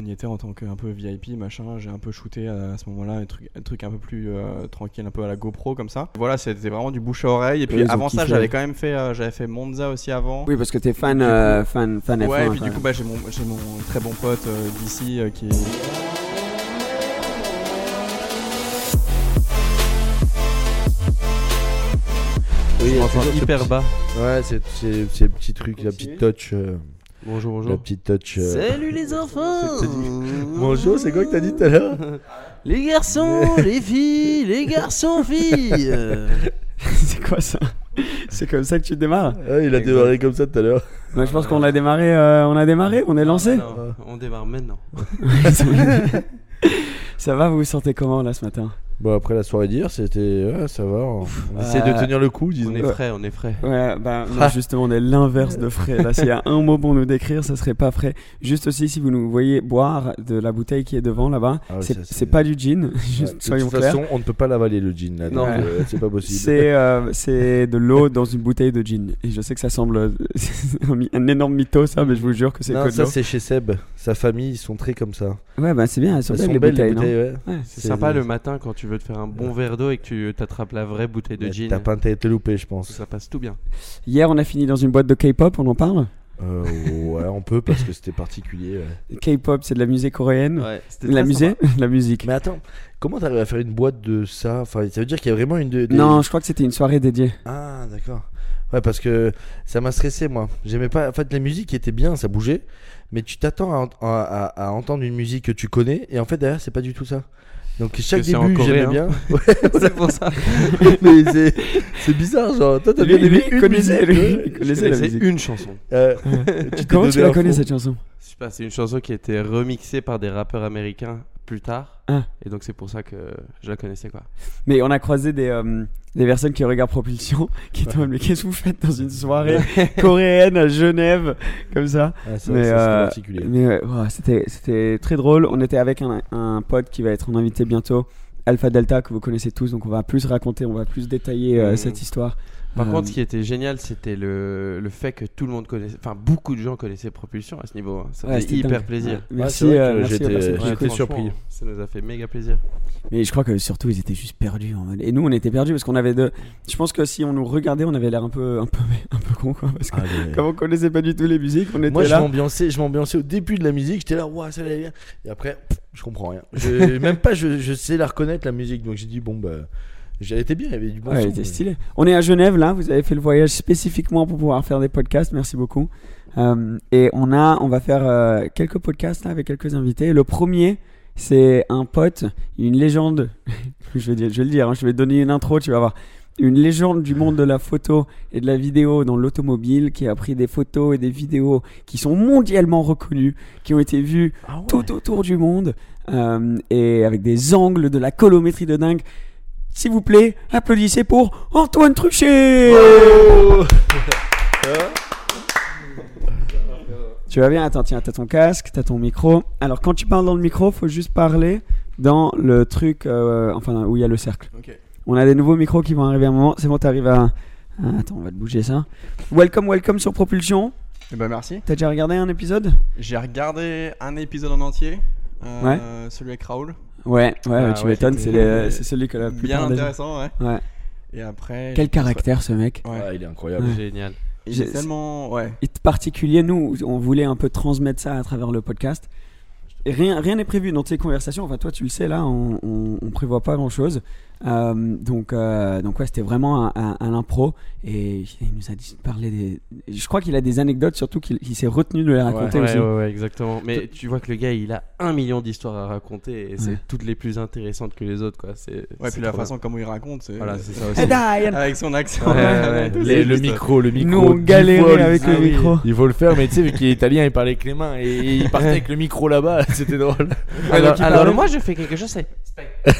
On y était en tant qu'un peu VIP, machin. J'ai un peu shooté à, ce moment-là, un truc, un truc un peu plus euh, tranquille, un peu à la GoPro comme ça. Voilà, c'était vraiment du bouche à oreille. Et puis avant ça, j'avais quand même fait, euh, j'avais fait Monza aussi avant. Oui, parce que t'es fan, euh, fan, fan Ouais, F1. et puis du coup, bah, j'ai mon, j'ai mon très bon pote euh, d'ici euh, qui est. Oui, a m'entends hyper petit- bas. Ouais, c'est c'est- c'est le petit truc, la petite touch. euh, Bonjour, la bonjour. petite touch. euh, Salut les enfants Bonjour, c'est quoi que t'as dit tout à l'heure Les garçons, les filles, les garçons, filles c'est quoi ça C'est comme ça que tu démarres Ah, Il a démarré comme ça tout à l'heure. Moi, Je pense qu'on a démarré, euh, on a démarré, on est lancé. Non, on démarre maintenant. ça va, vous vous sentez comment là ce matin? Bon, après la soirée d'hier, c'était. Ouais, ça va. On, on essaie de Euh, tenir le coup, disons. On est frais, on est frais. Ouais, bah non, justement, on est l'inverse de frais. Là, s'il y a un mot pour nous décrire, ça serait pas frais. Juste aussi, si vous nous voyez boire de la bouteille qui est devant là-bas, Ah ouais, c'est ça, c'est- c'est pas du gin, Ouais, juste, de soyons toute clairs. façon, on ne peut pas l'avaler le gin là. Non. donc, euh, c'est pas possible. C'est euh, c'est de l'eau dans une bouteille de gin. Et je sais que ça semble euh, un mi- un énorme mytho, ça, mais je vous jure que c'est Non, que de ça l'eau. c'est chez Seb. Sa famille, ils sont très comme ça. Ouais, bah c'est bien, elles sont Elles belles sont les belles bouteilles, les non bouteilles, ouais. Ouais. C'est sympa le matin quand tu veux te faire un bon verre d'eau et que tu t'attrapes la vraie bouteille de Mais gin. T'as pas intérêt de te louper, je pense. Ça passe tout bien. Hier, on a fini dans une boîte de K-pop, on en parle? Euh, ouais, on peut parce que c'était particulier. ouais. K-pop, c'est de la musique coréenne? Ouais, c'était la très musique La musique. Mais attends, comment t'arrives à faire une boîte de ça? Enfin, ça veut dire qu'il y a vraiment une. de- des- Non, je crois que c'était une soirée dédiée. Ah, d'accord. Ouais, parce que ça m'a stressé, moi. J'aimais pas. En fait, la musique était bien, ça bougeait. Mais tu t'attends à, ent- à- à- à entendre une musique que tu connais. Et en fait, derrière, c'est pas du tout ça. Donc, chaque début, j'aimais coréen. bien. Ouais, C'est pour ça. mais c'est- c'est bizarre, genre. Toi, t'as Lui, bien aimé lui, une connaissait, musique, lui, Je connaissait musique. une chanson. Euh, tu Comment tu la connais cette chanson? Je sais pas, c'est une chanson qui a été remixée par des rappeurs américains plus tard. Ah. Et donc c'est pour ça que je la connaissais quoi. Mais on a croisé des, euh, des personnes qui regardent Propulsion qui étaient en mode, mais qu'est-ce que vous faites dans une soirée coréenne à Genève comme ça Ah, ça, Mais, euh, particulier. Mais ouais, ouah, c'était c'était très drôle. On était avec un, un pote qui va être en invité bientôt, Alpha Delta, que vous connaissez tous. Donc on va plus raconter, on va plus détailler euh, Mhm. cette histoire. Par Euh, contre, ce qui était génial, c'était le, le fait que tout le monde connaissait, enfin beaucoup de gens connaissaient Propulsion à ce niveau. hein. Ça ouais, fait c'était hyper dingue. plaisir. Ouais, Merci, c'est vrai euh, que merci j'étais- surpris. Ça nous a fait méga plaisir. Mais je crois que surtout ils étaient juste perdus. en mode- Et nous on était perdus parce qu'on avait de. Je pense que si on nous regardait, on avait l'air un peu, un peu, un peu con quoi. Parce que Ah, les- comme on connaissait pas du tout les musiques, on était Moi, je là. m'ambiançais, je m'ambiançais au début de la musique. J'étais là, waouh, ça allait bien. Et après, pff, je comprends rien. Je, même pas, je, je sais la reconnaître la musique. Donc j'ai dit bon bah, elle était bien. Il y avait du bon Ouais, son, était stylé. On est à Genève là, vous avez fait le voyage spécifiquement pour pouvoir faire des podcasts, merci beaucoup. Euh, et on a, on va faire euh, quelques podcasts là avec quelques invités. Le premier, c'est un pote, une légende. je vais dire, je vais le dire, hein, je vais donner une intro, tu vas voir. Une légende du monde de la photo et de la vidéo dans l'automobile qui a pris des photos et des vidéos qui sont mondialement reconnues, qui ont été vues Ah ouais. tout autour du monde euh, et avec des angles de la colométrie de dingue. S'il vous plaît, applaudissez pour Antoine Truchet Tu vas bien? Attends, tiens, t'as ton casque, t'as ton micro. Alors, quand tu parles dans le micro, faut juste parler dans le truc, euh, enfin, où il y a le cercle. On a des nouveaux micros qui vont arriver à un moment. C'est bon, t'arrives à. Ah, attends, on va te bouger ça. Welcome, welcome sur Propulsion. Eh ben merci. T'as déjà regardé un épisode? J'ai regardé un épisode en entier, euh, celui avec Raoul. Ouais, ouais, Ah tu ouais, m'étonnes, c'est celui que la Bien plupart des gens- intéressant, ouais. Ouais. Et après. Quel caractère ce mec Ouais. Ah, il est incroyable. Ouais. Génial. Il est tellement. Ouais. est particulier. Nous, on voulait un peu transmettre ça à travers le podcast. Et rien rien n'est prévu dans ces conversations. Enfin, toi, tu le sais, là, on, on, on prévoit pas grand chose. donc, euh, donc ouais, c'était vraiment un, un- un impro. Et il nous a dit de parler des. Je crois qu'il a des anecdotes, surtout qu'il il s'est retenu de les raconter Ouais, aussi. ouais, ouais, exactement. Mais tu vois que le gars, il a un million d'histoires à raconter et c'est Ouais. toutes les plus intéressantes que les autres, quoi. C'est. Ouais, puis la façon comment il raconte, c'est. Voilà, c'est ça aussi. Diane Avec son accent. Ouais, ouais, ouais. Les- le micro, le micro. Nous, on galérait avec le Ah oui. micro. Il faut le faire, mais tu sais, vu qu'il est italien, il parlait avec les mains et il partait avec le micro là-bas, c'était drôle. Alors, moi, je fais quelque chose, c'est.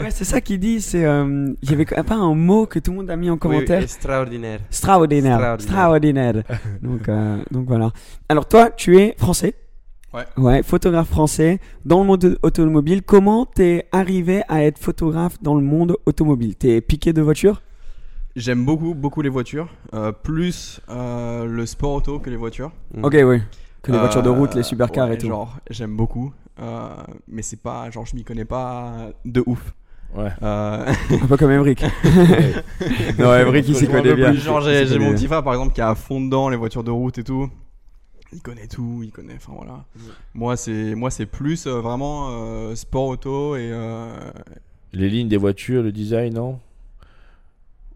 Ouais, c'est ça qu'il dit. C'est, euh, il y avait pas un mot que tout le monde a mis en commentaire. extraordinaire. Extraordinaire. Extraordinaire. donc, euh, donc voilà. Alors toi, tu es français. Ouais. Ouais, photographe français dans le monde automobile. Comment t'es arrivé à être photographe dans le monde automobile? T'es piqué de voiture J'aime beaucoup, beaucoup les voitures. euh, plus euh, le sport auto que les voitures. Ok, oui. Que les voitures de route, les Euh, supercars ouais, et tout. Genre, j'aime beaucoup. euh, mais c'est pas. Genre, je m'y connais pas de ouf. Ouais. Euh, Un peu comme Emric. non, Emric, il s'y connaît bien. Genre, j'ai mon petit frère par exemple qui est à fond dedans les voitures de route et tout. Il connaît tout, il connaît. Enfin voilà. Moi, c'est moi c'est plus euh, vraiment euh, sport auto et. euh, Les lignes des voitures, le design, non?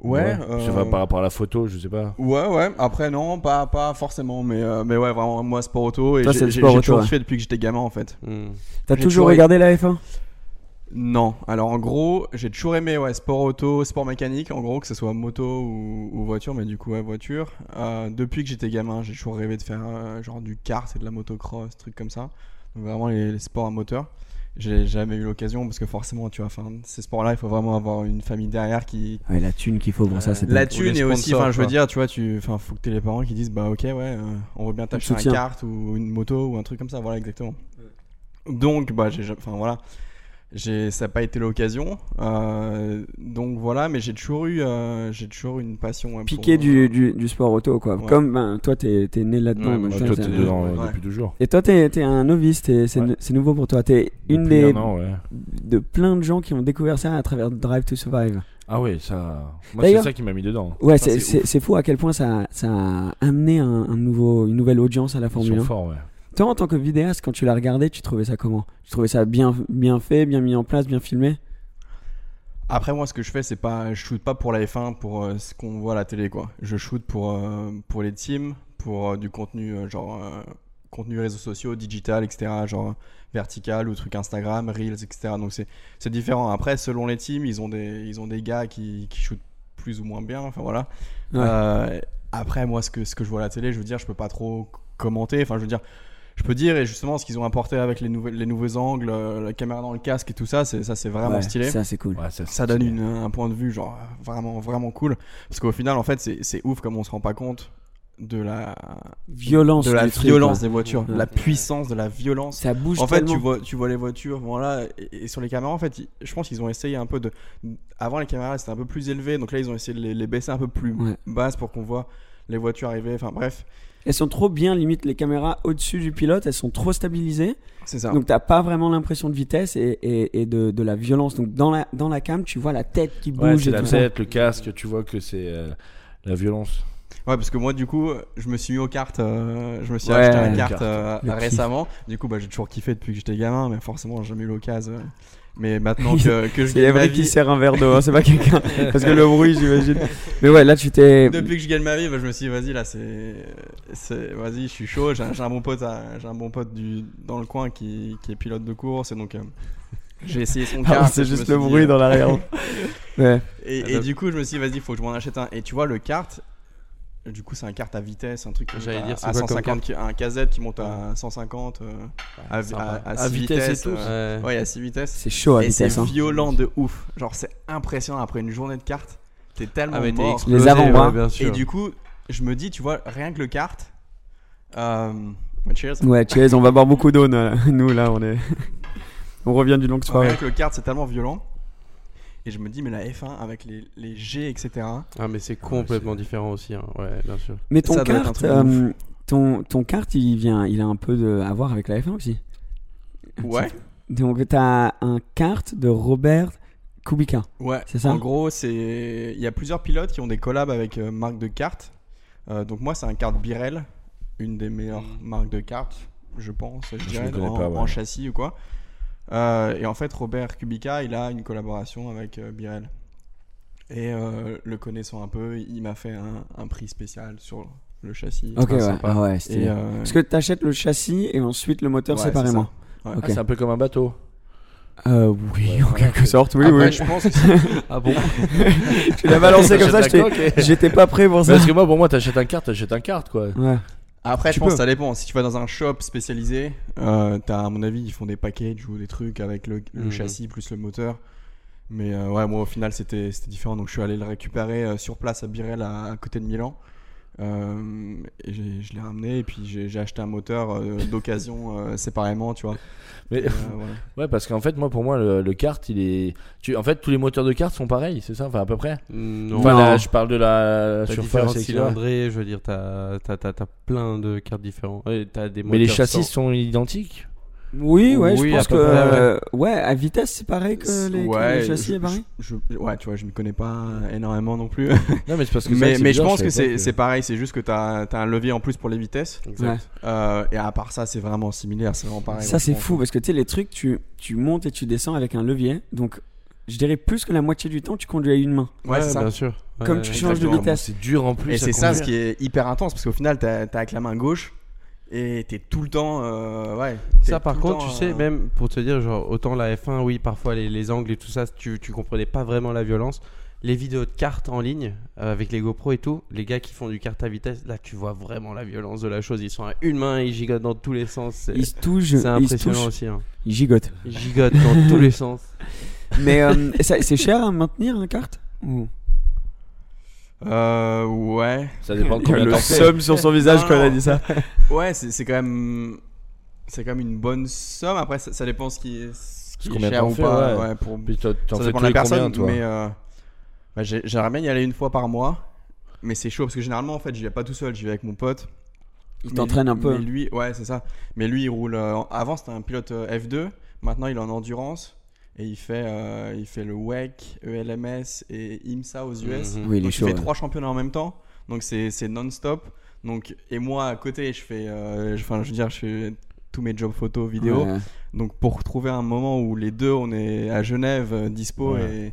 Ouais. Je sais euh, pas, par rapport à la photo, je sais pas. Ouais, ouais. Après, non, pas, pas forcément. Mais, euh, mais ouais, vraiment, moi, sport auto. Et j'ai toujours ouais. fait depuis que j'étais gamin, en fait. Hmm. T'as j'ai toujours toujours- regardé la F1 Non. Alors, en gros, j'ai toujours aimé ouais, sport auto, sport mécanique, en gros, que ce soit moto ou, ou voiture. Mais du coup, ouais, voiture. Euh, depuis que j'étais gamin, j'ai toujours rêvé de faire euh, genre du kart et de la motocross, trucs comme ça. Donc, vraiment, les, les sports à moteur. J'ai jamais eu l'occasion parce que forcément, tu vois, enfin, ces sports-là, il faut vraiment avoir une famille derrière qui, Ouais, la thune qu'il faut pour ça, c'est la. Ou les thune et aussi, enfin, je veux dire, tu vois, tu, enfin, faut que t'aies les parents qui disent, bah, ok, ouais, euh, on veut bien t'acheter un soutient. kart ou une moto ou un truc comme ça, voilà, exactement. Donc, bah, j'ai, enfin, voilà, j'ai, ça n'a pas été l'occasion, euh, donc voilà, mais j'ai toujours eu, euh, j'ai toujours eu une passion. ouais, Piqué pour, du, du, du sport auto, quoi. Ouais. Comme ben, toi, t'es es né là-dedans. Ouais, euh, ouais. depuis toujours. Et toi, t'es es un novice, t'es- c'est nouveau pour toi. T'es une Depuis des un an, ouais. de plein de gens qui ont découvert ça à travers Drive to Survive. Ah ouais, ça. Moi, c'est ça qui m'a mis dedans. Ouais, Ça, c'est- fou à quel point ça, ça a amené un, un nouveau, une nouvelle audience à la Formule sont 1. forts, ouais. Toi, en tant que vidéaste, quand tu l'as regardé, tu trouvais ça comment? Tu trouvais ça bien, bien fait, bien mis en place, bien filmé? Après, moi, ce que je fais, c'est pas, je shoot pas pour la F1, pour euh, ce qu'on voit à la télé, quoi. Je shoot pour, euh, pour les teams, pour euh, du contenu, genre, contenu réseaux sociaux, digital, etc., genre vertical ou truc Instagram, Reels, etc. Donc, c'est, différent. Après, selon les teams, ils ont des, ils ont des gars qui, qui shootent plus ou moins bien, enfin voilà. Ouais. Après, moi, ce que, ce que je vois à la télé, je veux dire, je peux pas trop commenter. Enfin, je veux dire, je peux dire, et justement, ce qu'ils ont apporté avec les, nouvelles, les nouveaux angles, euh, la caméra dans le casque et tout ça, c'est, ça, c'est vraiment Ouais, stylé Ça, c'est cool. Ouais, ça, ça donne une, un point de vue genre vraiment vraiment cool parce qu'au final en fait c'est c'est ouf comme on se rend pas compte de la Violence. de la truc, violence des voitures de Ouais. la puissance de la violence Ça bouge en fait tellement. tu vois tu vois les voitures voilà et, et sur les caméras en fait je pense qu'ils ont essayé un peu de avant les caméras c'était un peu plus élevé donc là ils ont essayé de les, les baisser un peu plus Ouais. basses pour qu'on voit les voitures arriver enfin bref Elles sont trop bien, limite les caméras au-dessus du pilote, elles sont trop stabilisées. c'est ça Donc t'as pas vraiment l'impression de vitesse et, et, et de, de la violence. Donc dans la, dans la cam, tu vois la tête qui Ouais, bouge c'est et la tout ça. tête, le casque, tu vois que c'est euh, la violence. Ouais, parce que moi, du coup, je me suis mis aux cartes. euh, je me suis Ouais, acheté un le carte kart. euh, récemment. Du coup, bah, j'ai toujours kiffé depuis que j'étais gamin, mais forcément, j'ai jamais eu l'occasion. euh. Mais maintenant que, que je C'est gagne ma vrai vie, qui sert un verre d'eau, hein, c'est pas quelqu'un. Parce que le bruit, j'imagine. Mais ouais, là tu t'es. depuis que je gagne ma vie, bah, je me suis dit, vas-y, là, c'est. c'est- Vas-y, je suis chaud. J'ai un, bon pote, à- j'ai un bon pote du, dans le coin qui, qui est pilote de course. Et donc, euh, j'ai essayé son Ah, kart. c'est juste le dit, bruit euh, dans l'arrière. ouais. Et, et du coup, je me suis dit, vas-y, faut que je m'en achète un. Et tu vois, le kart, du coup, c'est un kart à vitesse, un truc J'allais à, dire, c'est à quoi comme 150, qui- un KZ qui monte à 150, euh, à, sympa. à, À six vitesse et vitesses, tout. euh, Ouais. à 6 vitesses. C'est chaud à et c'est vitesse. hein. violent de ouf. Genre, c'est impressionnant après une journée de kart. T'es tellement Ah, mais t'es mort. explosé, Les avant-bras. ouais, bien sûr. Et du coup, je me dis, tu vois, rien que le kart. Euh, cheers. Ouais, cheers, on va boire beaucoup d'eau, nous, nous, là, on est. on revient d'une longue soirée. Rien que le kart, c'est tellement violent. Et je me dis, mais la F1 avec les, les G, etc. Ah, mais c'est complètement différent aussi. hein. Ouais, bien sûr. Mais ton kart, euh, ton, ton kart, il vient, il a un peu de, à voir avec la F1 aussi. Ouais. Donc t'as un kart de Robert Kubica. Ouais, C'est ça? En gros, c'est il y a plusieurs pilotes qui ont des collabs avec euh, marques de cartes. Euh, donc moi, c'est un kart Birel, une des meilleures marques de cartes, je pense, je, dirais, le connais en, pas, ouais. en châssis ou quoi. Euh, et en fait, Robert Kubica, il a une collaboration avec euh, Birel. Et euh, le connaissant un peu, il m'a fait un, un prix spécial sur le châssis. Ok, Très ouais, sympa. ah ouais, Et, euh, Parce que tu achètes le châssis et ensuite le moteur Ouais, c'est séparément. Ok. Ah, c'est un peu comme un bateau. Euh, oui, en quelque sorte, oui, Après, oui. je pense que Ah bon Tu l'as balancé comme ça, j'étais- coque et- j'étais pas prêt pour ça. Parce que moi, pour moi, t'achètes un carte, t'achètes un carte, quoi. Ouais. Après, Tu je pense peux. que ça dépend. Si tu vas dans un shop spécialisé, euh, t'as, à mon avis, ils font des packages ou des trucs avec le, le Mhm. châssis plus le moteur. Mais euh, ouais, moi, au final, c'était, c'était différent. Donc, je suis allé le récupérer euh, sur place à Birel, à, à côté de Milan. Euh, et j'ai- je l'ai ramené. Et puis, j'ai, j'ai acheté un moteur euh, d'occasion euh, séparément, tu vois. Mais Euh, voilà. ouais, parce qu'en fait, moi, pour moi, le, le kart, il est. Tu... En fait, tous les moteurs de kart sont pareils, c'est ça Enfin, à peu près? Non. Enfin, Non. là, je parle de la T'as surface, cylindrés, je veux dire, t'as t'as- t'as- t'as plein de cartes différentes. Ouais, t'as des Mais les châssis sans- sont identiques? Oui, ouais, Oui, je pense que. près, ouais. euh, ouais, à vitesse, c'est pareil que les, que Ouais, châssis je- est pareil. je- je- ouais, tu vois, je ne connais pas énormément non plus. Non, mais c'est parce que mais mais je pense que c'est, c'est pareil. C'est juste que t'as, as un levier en plus pour les vitesses. Exact. Euh, et à part ça, c'est vraiment similaire. C'est vraiment pareil. ça, c'est fou parce que tu sais, les trucs, tu, tu montes et tu descends avec un levier. Donc, je dirais plus que la moitié du temps, tu conduis à une main. Ouais, c'est ça. bien sûr. Comme Ouais, tu changes de vitesse. C'est dur en plus. Et c'est ça ce qui est hyper intense parce qu'au final, t'as t'as avec la main gauche et t'es tout le temps. euh, ouais. Ça, par contre, temps, tu sais, euh, même pour te dire, genre, autant la F1, oui, parfois les, les angles et tout ça, tu, tu comprenais pas vraiment la violence. Les vidéos de cartes en ligne, euh, avec les GoPro et tout, les gars qui font du kart à vitesse, là, tu vois vraiment la violence de la chose. Ils sont à une main, ils gigotent dans tous les sens. Ils se touchent, c'est ils se impressionnant touchent, aussi. hein. ils gigotent. Ils gigotent dans tous les sens. Mais euh, c'est cher à maintenir un kart? Ou- Euh, ouais. Ça dépend de combien Le somme sur son visage Non, quand elle a dit ça. Ouais, c'est c'est quand même. C'est quand même une bonne somme. Après, ça, ça dépend ce qui est, ce qui est Combien cher ou fais, pas. ouais. ouais, pour, Puis toi, t'en ça fais dépend tous de la personne. combien, toi mais euh, bah, j'ai- j'aimerais bien y aller une fois par mois. Mais c'est chaud parce que généralement, en fait, j'y vais pas tout seul. J'y vais avec mon pote. Il t'entraîne un peu. Mais lui, ouais, c'est ça. Mais lui, il roule. euh, en- avant, c'était un pilote euh, F2. Maintenant, il est en endurance. Et il fait, euh, il fait le WEC, ELMS et IMSA aux US. Mhm. Oui, il Donc, chaud. il fait ouais. trois championnats en même temps. Donc, c'est c'est non-stop. Donc, et moi, à côté, je fais. euh, je- Enfin, je veux dire, je fais tous mes jobs photo, vidéo. Ouais. Donc, pour trouver un moment où les deux, on est à Genève, euh, dispo Ouais.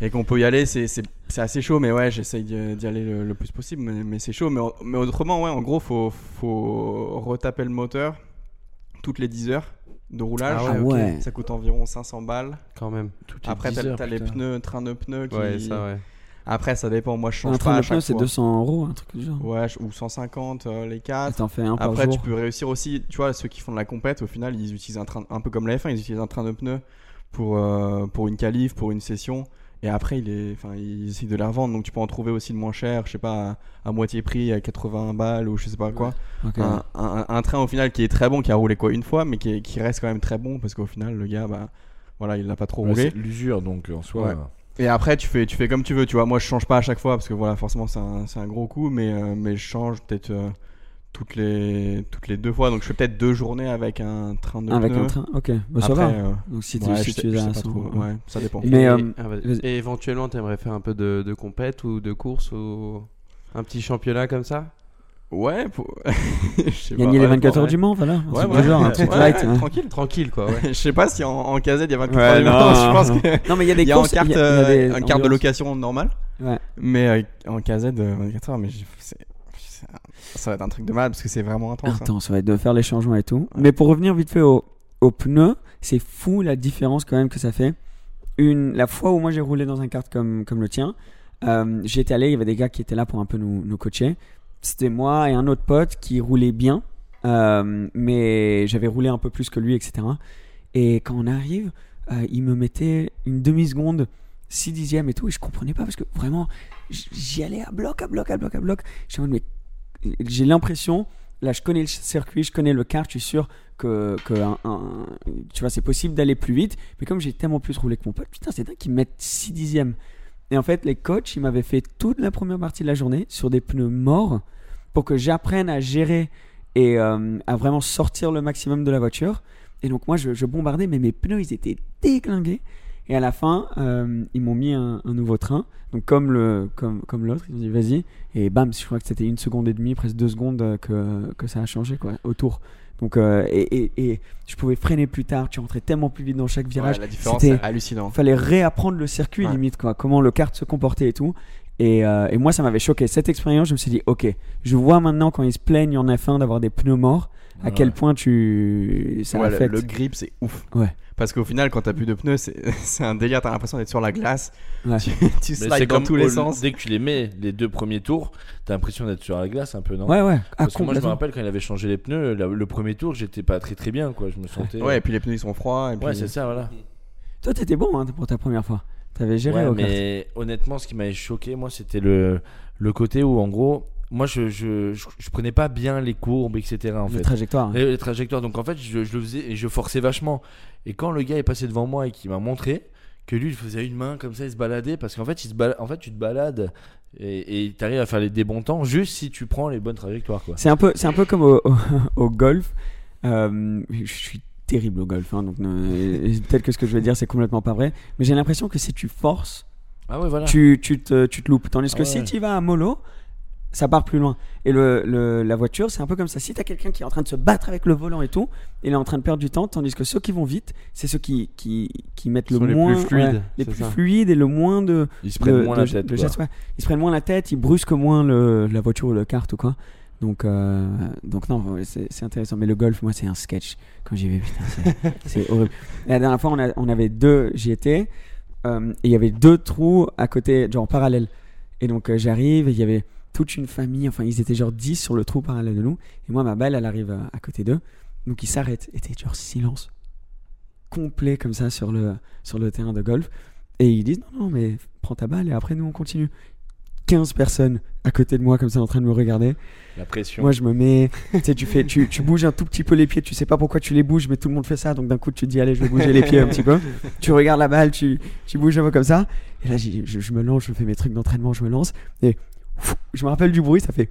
et, et qu'on peut y aller, c'est c'est- c'est assez chaud. Mais ouais, j'essaye d'y d'y aller le, le plus possible. Mais, mais c'est chaud. Mais, mais autrement, ouais, en gros, faut, faut retaper le moteur toutes les 10 heures de roulage. Ah ouais. Ça coûte environ 500 balles. Quand même. Les Après, 10 t'as les pneus, train de pneus qui. Ouais, ça, ouais. Après, ça dépend. Moi, je change Un train de pneus, c'est fois. 200 euros, un truc du genre. Ouais, ou 150 euh, les Et 4. T'en fais un par Après, jour. tu peux réussir aussi. Tu vois, ceux qui font de la compète, au final, ils utilisent un train, un peu comme la F1, ils utilisent un train de pneus pour, euh, pour une qualif, pour une session. Et après, il est, enfin, ils essaient de les revendre. Donc, tu peux en trouver aussi le moins cher, je sais pas, à, à moitié prix, à 80 balles ou je sais pas quoi. Un, un- un train au final qui est très bon, qui a roulé quoi une fois, mais qui, est- qui reste quand même très bon parce qu'au final, le gars, bah, voilà, il l'a pas trop Ouais, roulé. c'est l'usure, donc en soi. Ouais. Et après, tu fais, tu fais comme tu veux, tu vois. Moi, je change pas à chaque fois parce que voilà, forcément, c'est un, c'est un gros coup, mais, euh, mais je change peut-être euh, toutes, les, toutes les deux fois. Donc, je fais peut-être deux journées avec un train de Avec pneus. un train, ok. Bah, ça Après, va. euh, Donc si tu, ouais, si je sais- tu je es à pas 100, trop. ouais. Ouais, ça dépend. Mais, et, euh, ah, et éventuellement, t'aimerais faire un peu de, de compète ou de course ou un petit championnat comme ça? Ouais, pour... Gagner les ouais, 24 heures du Mans, voilà. Ouais, genre, un truc Ouais, light. hein. Tranquille. Tranquille, quoi, ouais. je sais pas si en, en KZ il y a 24 Ouais, heures du non, Mans, je non, pense non. que. Non, mais il y a des y a en courses. carte, il y a- il y a euh, des un carte de location normale. Ouais. Mais euh, en KZ, euh, 24 heures, mais c'est- ça va être un truc de malade parce que c'est vraiment intense. hein. Attends, ça va être de faire les changements et tout. Mais pour revenir vite fait au- aux pneus, c'est fou la différence quand même que ça fait. Une, la fois où moi j'ai roulé dans un kart comme, comme le tien, euh, j'étais allé, il y avait des gars qui étaient là pour un peu nous, nous coacher. C'était moi et un autre pote qui roulait bien, euh, mais j'avais roulé un peu plus que lui, etc. Et quand on arrive, euh, il me mettait une demi-seconde, 6 dixièmes et tout, et je comprenais pas parce que vraiment, j'y allais à bloc, à bloc, à bloc, à bloc. J'étais en mode, mais j'ai l'impression, là je connais le circuit, je connais le kart, je suis sûr que, que tu vois, c'est possible d'aller plus vite, mais comme j'ai tellement plus roulé que mon pote, putain, c'est dingue qu'ils mettent 6 dixièmes. Et en fait, les coachs, ils m'avaient fait toute la première partie de la journée sur des pneus morts pour que j'apprenne à gérer et euh, à vraiment sortir le maximum de la voiture. Et donc moi, je, je bombardais, mais mes pneus, ils étaient déglingués. Et à la fin, euh, ils m'ont mis un, un nouveau train. Donc comme le comme comme l'autre, ils m'ont dit vas-y. Et bam, je crois que c'était une seconde et demie, presque deux secondes euh, que que ça a changé quoi autour. Donc euh, et, et, et je pouvais freiner plus tard. Tu rentrais tellement plus vite dans chaque virage. Ouais, la différence c'est hallucinant. fallait réapprendre le circuit Ouais. limite quoi comment le kart se comportait et tout et, euh, et moi ça m'avait choqué cette expérience je me suis dit ok je vois maintenant quand ils se plaignent en F1 d'avoir des pneus morts à Ouais. quel point tu ça Ouais, le, affecte le grip c'est ouf. Ouais. Parce qu'au final, quand t'as plus de pneus, c'est un délire. T'as l'impression d'être sur la glace. Ouais. Tu, slides c'est dans comme tous les au- sens. Dès que tu les mets, les deux premiers tours, t'as l'impression d'être sur la glace un peu, non? Ouais ouais ah, Parce que moi, je me rappelle quand il avait changé les pneus, la- le premier tour, j'étais pas très très bien, quoi. Je me sentais. Ouais, et puis les pneus ils sont froids. Et puis... Ouais, c'est ça, voilà. toi t'étais bon hein, pour ta première fois t'avais géré Ouais, au mais honnêtement, ce qui m'avait choqué, moi, c'était le, le côté où, en gros, moi, je, je, je, je prenais pas bien les courbes, etc. En les fait. trajectoires hein. Les, les trajectoires. Donc, en fait, je, je le faisais et je forçais vachement. Et quand le gars est passé devant moi et qu'il m'a montré que lui, il faisait une main comme ça, il se baladait, parce qu'en fait, il se bala- en fait, tu te balades et et t'arrives à faire les, des bons temps juste si tu prends les bonnes trajectoires, quoi. c'est un peu c'est un peu comme au, au, au golf Euh, je suis terrible au golf hein, donc peut-être que ce que je vais dire c'est complètement pas vrai mais j'ai l'impression que si tu forces Ah ouais, voilà. tu, tu, te, tu te loupes. Tandis que Ah si tu vas à mollo, ça part plus loin. Et le, le- la voiture, c'est un peu comme ça. Si tu as quelqu'un qui est en train de se battre avec le volant et tout, il est en train de perdre du temps, tandis que ceux qui vont vite, c'est ceux qui, qui, qui mettent le Sont les plus moins fluides, ouais, les plus ça. fluides et le moins de Ils se prennent de- moins de- la tête. de ouais. Ils se prennent moins la tête, ils brusquent moins le, la voiture ou le kart ou quoi. Donc, euh, donc non, c'est intéressant. Mais le golf, moi, c'est un sketch. Quand j'y vais, putain, c'est- c'est horrible. La dernière fois, on, a- on avait deux, j'y étais, euh, et il y avait deux trous à côté, genre en parallèle. Et donc, euh, j'arrive, et il y avait toute une famille, enfin, ils étaient genre 10 sur le trou parallèle de nous. Et moi, ma balle, elle arrive à, à côté d'eux. Donc, ils s'arrêtent. Et genre silence complet comme ça sur le, sur le terrain de golf. Et ils disent non, non, mais prends ta balle et après nous on continue. 15 personnes à côté de moi comme ça en train de me regarder. La pression. Moi je me mets, tu sais, tu fais, tu, tu bouges un tout petit peu les pieds, tu sais pas pourquoi tu les bouges, mais tout le monde fait ça, donc d'un coup tu te dis allez je vais bouger les pieds un petit peu. Tu regardes la balle, tu, tu bouges un peu comme ça. Et là je, je me lance, je fais mes trucs d'entraînement, je me lance et je me rappelle du bruit, ça fait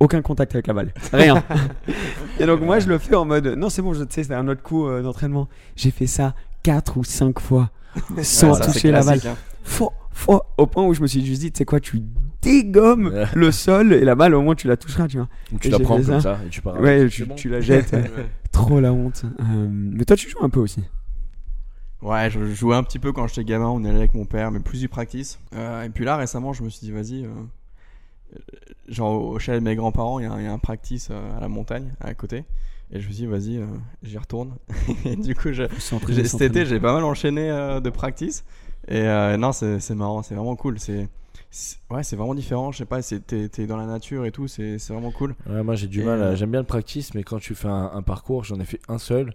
aucun contact avec la balle, rien. et donc moi je le fais en mode non c'est bon, je sais c'est un autre coup euh, d'entraînement. J'ai fait ça 4 ou 5 fois sans Ouais, toucher la balle hein. au point où je me suis juste dit, tu sais quoi, tu dégommes Ouais. le sol et la balle, au moins tu la toucheras, tu vois. Ou tu Et la prends comme ça. ça et tu pars. ouais, tu, C'est bon. tu la jettes. Trop la honte. Euh, mais toi, tu joues un peu aussi. Ouais, je jouais un petit peu quand j'étais gamin, on allait avec mon père, mais plus du practice. Euh, et puis là, récemment, je me suis dit, vas-y, euh, euh, genre au chalet de mes grands-parents, il y, a un- il y a un practice euh, à la montagne, à côté. Et je me suis dit, vas-y, euh, j'y retourne. et du coup, je, cet été, j'ai pas mal enchaîné euh, de practice. Et euh, non, c'est marrant, c'est vraiment cool. C'est ouais, c'est vraiment différent. Je sais pas, c'est- t'es dans la nature et tout, c'est c'est vraiment cool. Ouais, moi j'ai du Et, mal. à- euh, J'aime bien le practice, mais quand tu fais un, un parcours, j'en ai fait un seul.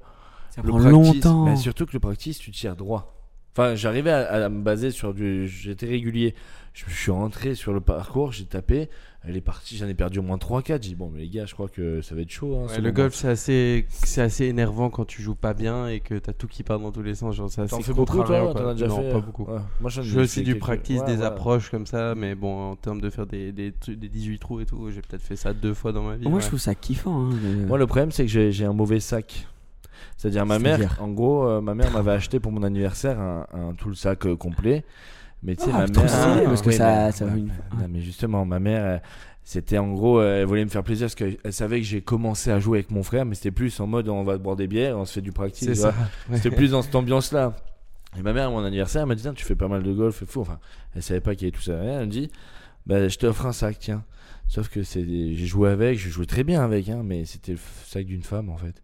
Ça le prend practice, longtemps. mais surtout que le practice, tu tires droit. Enfin, j'arrivais à, à me baser sur du. J'étais régulier. Je, je suis rentré sur le parcours, j'ai tapé. Elle est partie, j'en ai perdu au moins 3-4. J'ai dit, bon, mais les gars, je crois que ça va être chaud. hein, Ouais, le golf, c'est assez, c'est assez énervant quand tu joues pas bien et que t'as tout qui part dans tous les sens. Genre, c'est T'en fais beaucoup, toi quoi. T'en as déjà non, fait pas euh, beaucoup. ouais. Moi, Je fais aussi du quelques- practice, ouais, des approches comme ça, mais bon, en termes de faire des, des, des 18 trous et tout, j'ai peut-être fait ça deux fois dans ma vie. Moi, ouais. je trouve ça kiffant. hein, Moi, le problème, c'est que j'ai j'ai un mauvais sac. C'est-à-dire, ma mère, en gros, euh, ma mère m'avait acheté pour mon anniversaire un, un tout le sac euh, complet. Mais tu sais, Ah, ma mère. stylé, parce que ouais, ça- ouais, une- non, mais justement, ma mère, c'était en gros, euh, elle voulait me faire plaisir parce qu'elle savait que j'ai commencé à jouer avec mon frère, mais c'était plus en mode on va boire des bières, on se fait du practice. C'était plus dans cette ambiance-là. Et ma mère, à mon anniversaire, elle m'a dit Tiens, tu fais pas mal de golf et fou. Enfin, elle savait pas qu'il y avait tout ça. Elle me dit bah, Je t'offre un sac, tiens. Sauf que c'est des- j'ai joué avec, j'ai joué très bien avec, hein, mais c'était le sac d'une femme en fait.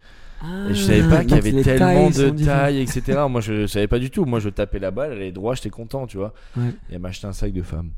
Et je savais pas qu'il y Ah, avait tellement de tailles, etc. Moi, je savais pas du tout. Moi, je tapais la balle, elle est droite, j'étais content, tu vois. Ouais. Et elle m'a acheté un sac de femme.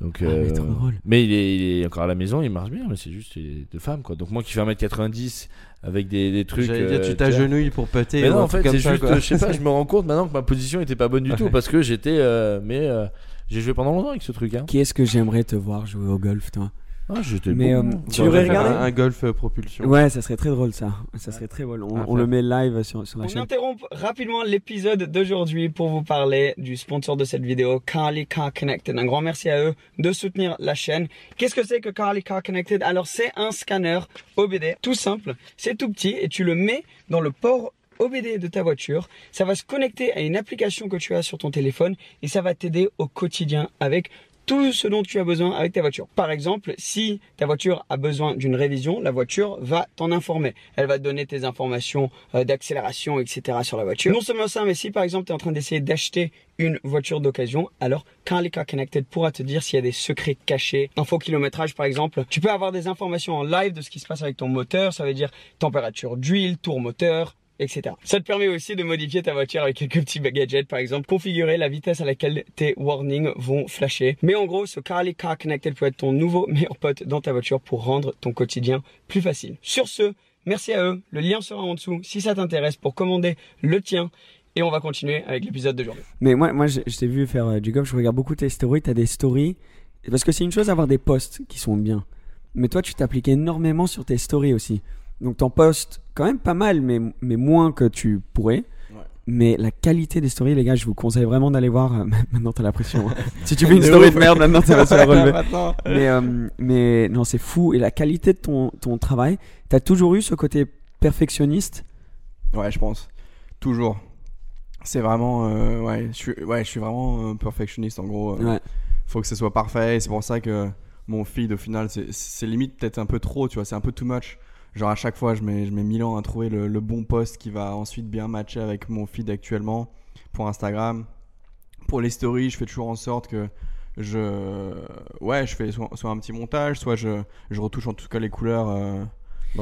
Donc, Ah, mais euh, trop drôle. mais il est, il est encore à la maison, il marche bien, mais c'est juste de femme, quoi. Donc, moi qui fais 1m90 avec des, des trucs. J'allais dire, euh, tu t'agenouilles pour péter. Mais non, en fait, c'est juste, quoi. je sais pas, je me rends compte maintenant que ma position était pas bonne du tout parce que j'étais. euh, mais euh, j'ai joué pendant longtemps avec ce truc, hein. Qui est-ce que j'aimerais te voir jouer au golf, toi? J'étais Mais, bon. euh, tu On aurais regardé un, un golf euh, propulsion. Ouais, ça serait très drôle ça. Ça serait très drôle. On, on le met live sur, sur la On chaîne. interrompt rapidement l'épisode d'aujourd'hui pour vous parler du sponsor de cette vidéo, Carly Car Connected. Un grand merci à eux de soutenir la chaîne. Qu'est-ce que c'est que Carly Car Connected? Alors c'est un scanner OBD, tout simple, c'est tout petit et tu le mets dans le port OBD de ta voiture. Ça va se connecter à une application que tu as sur ton téléphone et ça va t'aider au quotidien avec tout ce dont tu as besoin avec ta voiture. Par exemple, si ta voiture a besoin d'une révision, la voiture va t'en informer. Elle va te donner tes informations euh, d'accélération, etc. sur la voiture. Non seulement ça, mais si par exemple tu es en train d'essayer d'acheter une voiture d'occasion, alors Carlica Connected pourra te dire s'il y a des secrets cachés, info kilométrage par exemple. Tu peux avoir des informations en live de ce qui se passe avec ton moteur, ça veut dire température d'huile, tour moteur, etc. Ça te permet aussi de modifier ta voiture avec quelques petits gadgets, par exemple, configurer la vitesse à laquelle tes warnings vont flasher. Mais en gros, ce Carly Car Connected peut être ton nouveau meilleur pote dans ta voiture pour rendre ton quotidien plus facile. Sur ce, merci à eux. Le lien sera en dessous si ça t'intéresse pour commander le tien. Et on va continuer avec l'épisode d'aujourd'hui. Mais moi, moi je, je t'ai vu faire euh, du golf, je regarde beaucoup tes stories, t'as des stories. Parce que c'est une chose d'avoir des posts qui sont bien. Mais toi, tu t'appliques énormément sur tes stories aussi. Donc t'en postes quand même pas mal, mais, mais moins que tu pourrais. Mais la qualité des stories, les gars, je vous conseille vraiment d'aller voir. euh, maintenant, t'as la pression. hein. si tu fais une story de merde, maintenant, ça va se la relever. Mais, euh, mais non, c'est fou. Et la qualité de ton, ton travail, t'as toujours eu ce côté perfectionniste? Ouais, je pense. Toujours. C'est vraiment. euh, ouais, je suis, ouais, je suis vraiment euh, perfectionniste en gros. euh, Ouais. Faut que ce soit parfait. C'est pour ça que mon feed, au final, c'est limite peut-être un peu trop, tu vois. C'est un peu too much. Genre, à chaque fois, je mets, je mets mille ans à trouver le, le bon post qui va ensuite bien matcher avec mon feed actuellement pour Instagram. Pour les stories, je fais toujours en sorte que je. Ouais, je fais soit, soit un petit montage, soit je, je retouche en tout cas les couleurs. euh,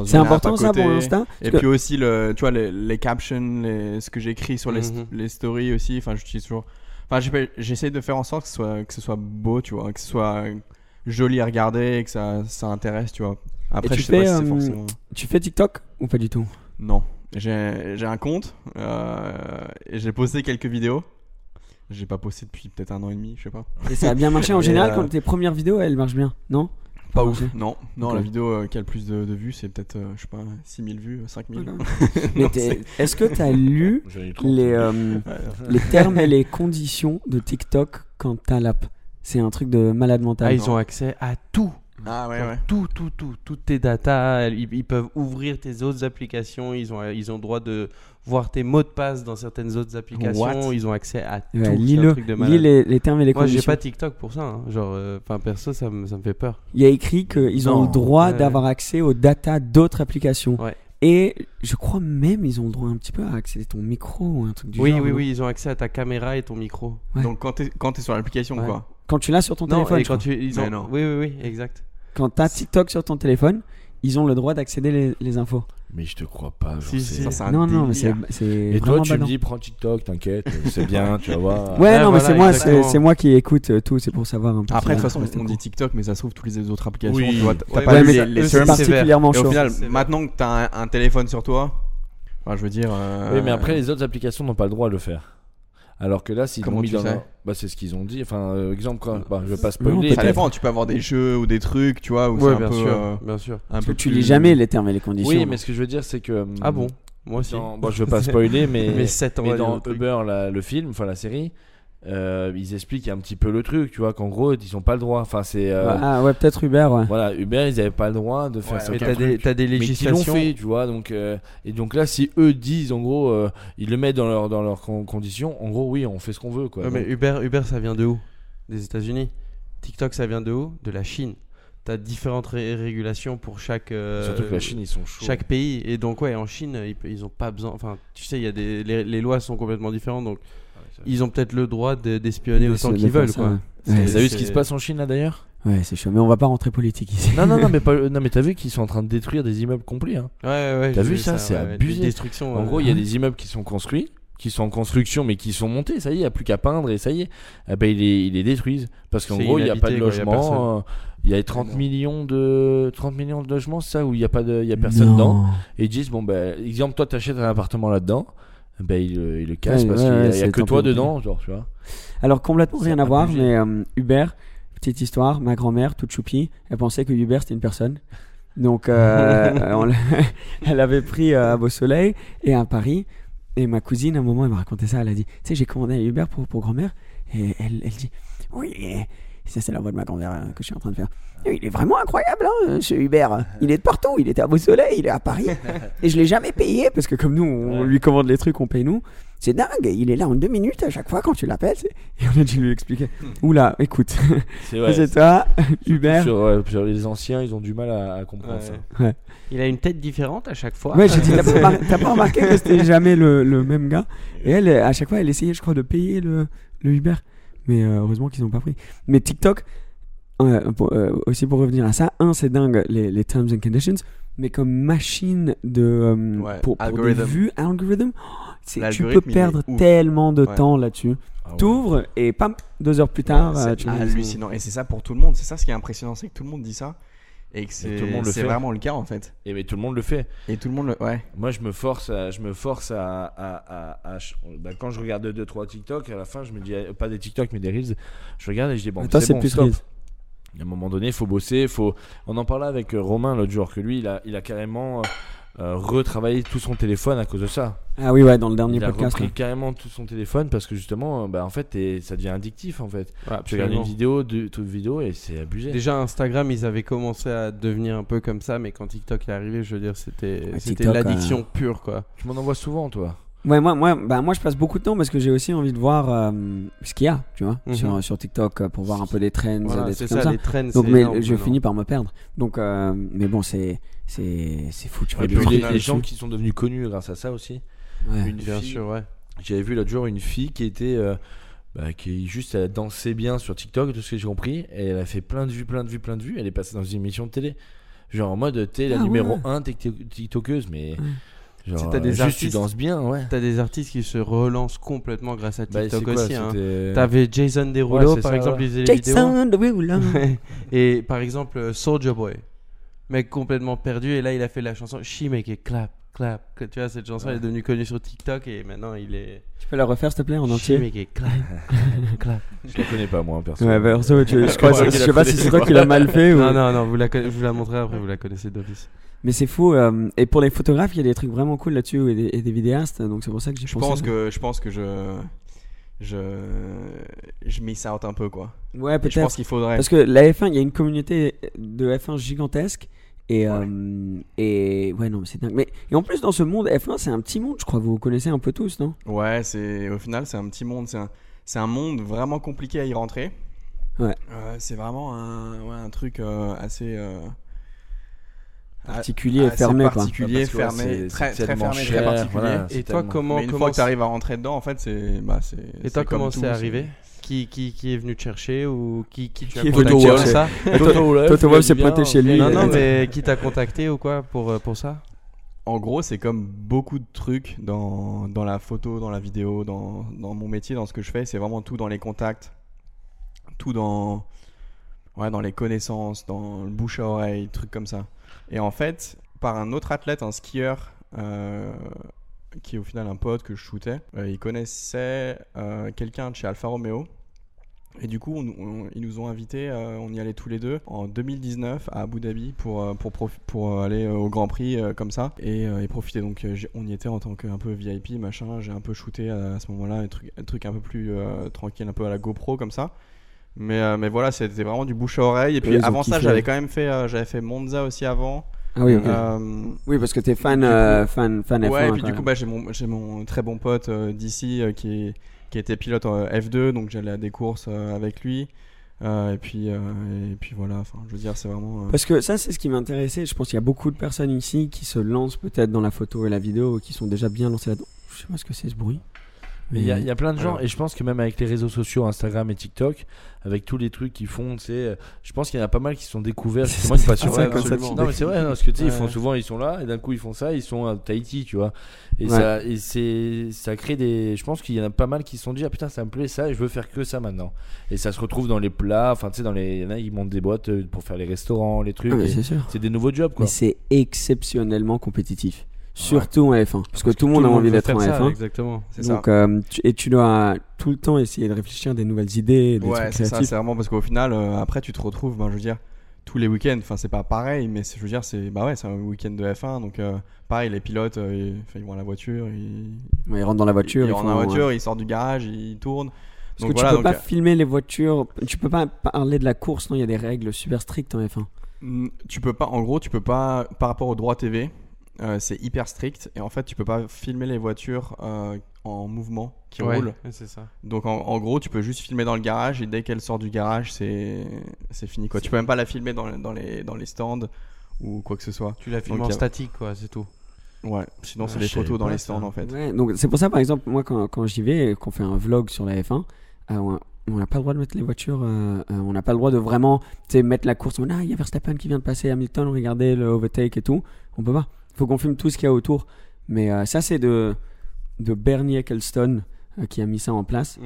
C'est important ça pour. Insta Et puis aussi, le, tu vois, les, les captions, les, ce que j'écris sur les, Mhm. les stories aussi. Enfin, j'utilise toujours. Enfin, j'essaie de faire en sorte que ce soit, que ce soit beau, tu vois, que ce soit joli à regarder et que ça, ça intéresse, tu vois. Après, tu je sais pas fais, si euh, forcément. Tu fais TikTok ou pas du tout? Non. J'ai j'ai un compte euh, et j'ai posté quelques vidéos. J'ai pas posté depuis peut-être un an et demi, je sais pas. Et ça a bien marché en général euh, quand tes premières vidéos elles marchent bien, non? Pas ouf. Non, non, la vidéo euh, qui a le plus de, de vues, c'est peut-être, euh, je sais pas, 6000 vues, 5000. D'accord. Non, Mais t'es- est-ce que tu as lu J'en ai eu 30. les, euh, les termes et les conditions de TikTok quand t'as l'app? C'est un truc de malade mental. Ah, ils ont accès à tout. Ah ouais, Genre ouais. Tout, tout, tout, toutes tes datas, ils, ils peuvent ouvrir tes autres applications, ils ont, ils ont le droit de voir tes mots de passe dans certaines autres applications, What? Ils ont accès à tout. Ouais, truc de lis les, les termes et les Moi, j'ai conditions. pas TikTok pour ça. hein. Genre, euh, enfin, perso, ça me, ça me fait peur. Il y a écrit qu'ils ont Non. le droit Ouais. d'avoir accès aux datas d'autres applications. Ouais. Et je crois même ils ont le droit un petit peu à accéder à ton micro ou un truc du Oui, genre. oui, non oui, ils ont accès à ta caméra et ton micro. Ouais. Donc quand t'es quand t'es sur l'application, Ouais. quoi. Quand tu l'as sur ton non, téléphone, et je quand crois. tu, ils ont... non. Oui, oui, oui, exact. Quand t'as TikTok sur ton téléphone, ils ont le droit d'accéder les, les infos. Mais je te crois pas. genre, Si, c'est- si. Ça, c'est un Non, non, mais c'est Et toi, tu me dis, prends TikTok, t'inquiète, c'est bien, tu vas voir. Ouais, non, mais c'est moi, c'est moi qui écoute euh, tout, c'est pour savoir un peu. Après, de toute façon, on dit TikTok, mais ça se trouve toutes les autres applications. Oui. Tu vois, t'as Ouais, pas Ouais, vu mais les, les particulièrement Et au chaud. final, maintenant que t'as un, un téléphone sur toi, enfin, je veux dire. euh, Oui, mais après, les autres applications n'ont pas le droit de le faire. Alors que là, s'ils l'ont mis tu dans leur- Bah, c'est ce qu'ils ont dit. Enfin, euh, exemple, quand... bah, je vais pas Non, spoiler. peut-être. ça dépend. Tu peux avoir des jeux ou des trucs, tu vois, où Ouais, c'est un bien peu. sûr, euh, bien sûr. un Parce peu que tu plus- lis jamais les termes et les conditions. Oui, mais ce que je veux dire, c'est que. hum, Ah bon? Moi aussi. dans- Bon, je veux pas spoiler, mais. Mais 7 ans dans. Uber, la- le film, enfin la série, euh, ils expliquent un petit peu le truc, tu vois, qu'en gros, ils ont pas le droit. Enfin, c'est. euh, Ah ouais, peut-être Uber, ouais. Voilà, Uber, ils avaient pas le droit de faire Ouais, ça. Mais t'as des, t'as des Mais qui législations. fait, tu vois. Donc, euh, et donc là, si eux disent, en gros, euh, ils le mettent dans, leur, dans leurs con- conditions, en gros, oui, on fait ce qu'on veut, quoi. Ouais, mais Uber, Uber, ça vient de où? Des États-Unis. TikTok, ça vient de où? De la Chine. T'as différentes ré- régulations pour chaque. euh, Surtout que la Chine, ils sont chauds. Chaque pays. Et donc, ouais, en Chine, ils, ils ont pas besoin. Enfin, tu sais, il y a des, les, les lois sont complètement différentes. Donc, ils ont peut-être le droit de- d'espionner De- autant qu'ils veulent, quoi. ouais. Vous Ouais, avez vu ce qui se passe en Chine, là, d'ailleurs Ouais, c'est chaud. Mais on va pas rentrer politique ici. Non, non, non, mais, pas, non, mais t'as vu qu'ils sont en train de détruire des immeubles complets, hein. Ouais, ouais. T'as j'ai vu ça, c'est ouais, abusé. Des destructions. En euh, gros, il y a des immeubles qui sont construits, qui sont en construction, mais qui sont montés. Ça y est, il n'y a plus qu'à peindre et ça y est. Eh ben, ils, les, ils les détruisent. Parce qu'en gros, il n'y a pas de inhabité, quoi, il y a logement. euh, Il y, a 30 millions de 30 millions de logements, c'est ça, où il n'y a pas de, il y a personne Non. dedans. Et ils disent bon ben, exemple, toi t'achètes un appartement là-dedans. Ben, il, le- il le casse Ouais, parce ouais, qu'il n'y a, que toi dedans, genre, tu vois. Alors complètement rien à voir, mais euh, Uber, petite histoire, ma grand-mère, toute choupie, elle pensait que Uber c'était une personne. Donc euh, elle avait pris euh, à Beau Soleil et à Paris. Et ma cousine, à un moment, elle m'a raconté ça. Elle a dit, tu sais, j'ai commandé un Uber pour, pour grand-mère. Et elle, elle dit, oui, Ça, c'est la voix de ma grand-mère euh, que je suis en train de faire. Et il est vraiment incroyable, hein, ce Hubert. Il est de partout. Il était à Beau-Soleil, il est à Paris. Et je l'ai jamais payé parce que comme nous, on lui commande les trucs, on paye nous. C'est dingue. Il est là en deux minutes à chaque fois quand tu l'appelles. Et on a dû lui expliquer. Oula, écoute, C'est vrai. c'est toi, Hubert. Sur, ouais, sur les anciens, ils ont du mal à, à comprendre ça. Ouais. Il a une tête différente à chaque fois. Ouais, j'ai dit, t'as pas, remar- t'as pas remarqué que c'était jamais le, le même gars? Et elle, à chaque fois, elle essayait, je crois, de payer le, le Uber. Mais euh, heureusement qu'ils n'ont pas pris. Mais TikTok, euh, pour- euh, aussi pour revenir à ça, un, c'est dingue les, les terms and conditions, mais comme machine de. euh, Ouais, pour, pour des algorithm. vues, algorithm, oh, c'est- tu peux perdre tellement de Ouais. temps là-dessus. Ah ouais. T'ouvres et pam, deux heures plus tard, euh, c'est hallucinant. Et c'est ça pour tout le monde. C'est ça ce qui est impressionnant, c'est que tout le monde dit ça. Et que c'est vraiment le cas en fait. Et mais tout le monde le fait. Et tout le monde le. Ouais. Moi, je me force à, je me force à, à, à- à- bah, quand je regarde 2 trois TikTok, à la fin, je me dis euh, pas des TikTok mais des reels. Je regarde et je dis bon, c'est bon, plus stop. À un moment donné, il faut bosser, faut. On en parlait avec euh, Romain l'autre jour que lui, il a, il a carrément euh, euh, retravaillé tout son téléphone à cause de ça. Ah oui, ouais, dans le dernier il a podcast. repris ouais. carrément tout son téléphone parce que justement, euh, bah, en fait, ça devient addictif en fait. Ouais, Tu regardes une vidéo, deux, toute vidéo et c'est abusé. Déjà Instagram, ils avaient commencé à devenir un peu comme ça, mais quand TikTok est arrivé, je veux dire, c'était Ah, l'addiction pure quoi. Tu m'en envoies souvent, toi. Ouais, moi, moi, bah, moi, je passe beaucoup de temps parce que j'ai aussi envie de voir euh, ce qu'il y a, tu vois, Mhm. sur, sur TikTok pour voir un peu des trends, Voilà, des c'est trucs ça, comme ça. les trends. Donc, c'est mais énorme je finis par me perdre. Donc, euh, mais bon, c'est c'est c'est fou. Tu vois Et puis les, gens qui sont devenus connus grâce à ça aussi. Ouais. Une Bien fille- sûr, ouais. J'avais vu l'autre jour une fille qui était. euh, bah, qui juste elle dansait bien sur TikTok, de ce que j'ai compris. Et elle a fait plein de vues, plein de vues, plein de vues. Elle est passée dans une émission de télé. Genre en mode, t'es la Ah numéro ouais. 1 TikTokeuse, mais. Genre, C'est- t'as des juste tu artistes- danses bien, ouais. T'as des artistes qui se relancent complètement grâce à Bah, TikTok quoi, aussi. hein. c'était- T'avais Jason Derulo Ouais, par ça, exemple, ouais. il faisait les vidéos. Jason Derulo. et par exemple Soldier Boy, mec complètement perdu et là il a fait la chanson She Make It Clap Clap. Que, tu vois cette chanson elle est devenue connue sur TikTok et maintenant il est. Tu peux la refaire, s'il te plaît, en She entier Make It Clap Clap. Je la connais pas, moi, perso. Ouais, perso, tu, je, crois, Ouais, je sais pas si c'est toi qui l'as mal fait ou. Non non non, vous la, conna- je vous la montrerai après, vous la connaissez d'office. Mais c'est fou. euh, et pour les photographes, il y a des trucs vraiment cool là-dessus et des, et des vidéastes. Donc c'est pour ça que j'ai Je pensé. pense que je pense que je je je miss out un peu quoi. Ouais, Et je peut-être. pense qu'il faudrait. Parce que la F1, il y a une communauté de F1 gigantesque. Et, euh, et ouais, non, mais c'est dingue. Mais, et en plus, dans ce monde F1, c'est un petit monde, je crois. Vous vous connaissez un peu tous, non? Ouais, c'est au final c'est un petit monde, c'est un c'est un monde vraiment compliqué à y rentrer. Ouais. Euh, c'est vraiment un ouais, un truc euh, assez Particulier et assez fermé, quoi. particulier, ouais, fermé, c'est- très fermé, cher, très particulier. voilà, Et toi tellement- comment Mais une comment fois que tu arrives à rentrer dedans, en fait, c'est bah c'est Et toi comme comment c'est arrivé qui, qui, qui est venu te chercher ou qui, qui tu as Qui est contacté venu te chercher. ça Toto Wolff s'est pointé chez lui. Non et- non mais qui t'a contacté ou quoi pour, euh, pour ça En gros, c'est comme beaucoup de trucs dans, dans la photo, dans la vidéo, dans, dans mon métier, dans ce que je fais. C'est vraiment tout dans les contacts, tout dans, ouais, dans les connaissances, dans le bouche à oreille, trucs comme ça. Et en fait, par un autre athlète, un skieur, euh, qui est au final un pote que je shootais, euh, il connaissait euh, quelqu'un de chez Alfa Romeo. Et du coup, ils nous ont invités, euh, on y allait tous les deux en 2019 à Abu Dhabi pour, pour, pour aller au Grand Prix comme ça et, et profiter. Donc on y était en tant qu'un peu VIP, machin. J'ai un peu shooté à, ce moment-là, un truc, un peu plus tranquille, un peu à la GoPro comme ça. Mais, euh, mais voilà, c'était vraiment du bouche à oreille. Et puis avant ça, j'avais quand même fait, euh, j'avais fait Monza aussi avant. Ah oui, ok. Euh, Oui, parce que t'es fan, fan, fan F1. Ouais, et puis du coup, bah, j'ai mon, mon très bon pote d'ici qui, qui était pilote en F2, donc j'allais à des courses avec lui. Euh, et, puis, euh, et puis voilà, enfin, je veux dire, c'est vraiment. euh, Parce que ça, c'est ce qui m'intéressait. Je pense qu'il y a beaucoup de personnes ici qui se lancent peut-être dans la photo et la vidéo, qui sont déjà bien lancées là-dedans. Je sais pas ce que c'est ce bruit. Mais il y, y a plein de gens, et je pense que même avec les réseaux sociaux, Instagram et TikTok, avec tous les trucs qu'ils font, tu sais, euh, je pense qu'il y en a pas mal qui se sont découverts justement une passion. Ouais, non, mais c'est vrai, non, parce que tu sais, ils font souvent, ils sont là, et d'un coup, ils font ça, ils sont à Tahiti, tu vois. Et, Ouais. ça, et c'est, ça crée des. Je pense qu'il y en a pas mal qui se sont dit, ah putain, ça me plaît ça, et je veux faire que ça maintenant. Et ça se retrouve dans les plats, enfin, tu sais, dans les. Il y en a, ils montent des boîtes euh, pour faire les restaurants, les trucs. Ah, c'est c'est des nouveaux jobs, quoi. Mais c'est exceptionnellement compétitif. Surtout en F1. Parce que tout le monde a envie d'être en ça, F1. Exactement. Donc, euh, tu- et tu dois tout le temps essayer de réfléchir à des nouvelles idées, des Ouais, c'est ça, c'est vraiment parce qu'au final, euh, après, tu te retrouves, ben, je veux dire, tous les week-ends. Enfin, c'est pas pareil, mais je veux dire, c'est bah ouais, c'est un week-end de F1. Donc, euh, pareil, les pilotes, euh, ils, ils vont à la voiture, ils, Ouais, ils rentrent dans la voiture. ils ils rentrent dans la voiture, ils sortent du garage, ils tournent. Parce Donc que voilà, tu peux donc, pas filmer les voitures, tu peux pas parler de la course, non, il y a des règles super strictes en F1. Mm, Tu peux pas, en gros, tu peux pas, par rapport au droit TV, euh, c'est hyper strict et en fait, tu peux pas filmer les voitures euh, en mouvement qui Ouais, roulent. ouais, c'est ça. Donc en, en gros, tu peux juste filmer dans le garage et dès qu'elle sort du garage, c'est c'est fini quoi. Tu peux même pas la filmer dans, dans les dans les stands ou quoi que ce soit. Tu la filmes Donc, en a- statique, quoi, c'est tout. Ouais. Sinon, c'est Ah, des photos dans les ça. stands en fait. Ouais, donc c'est pour ça, par exemple, moi, quand, quand j'y vais et qu'on fait un vlog sur la F1, euh, on n'a pas le droit de mettre les voitures, euh, euh, on n'a pas le droit de vraiment tu sais, mettre la course. On ah, il y a Verstappen qui vient de passer, Hamilton, regardez le overtake et tout. On peut pas. Il faut qu'on filme tout ce qu'il y a autour. Mais euh, ça, c'est de, de Bernie Ecclestone euh, qui a mis ça en place.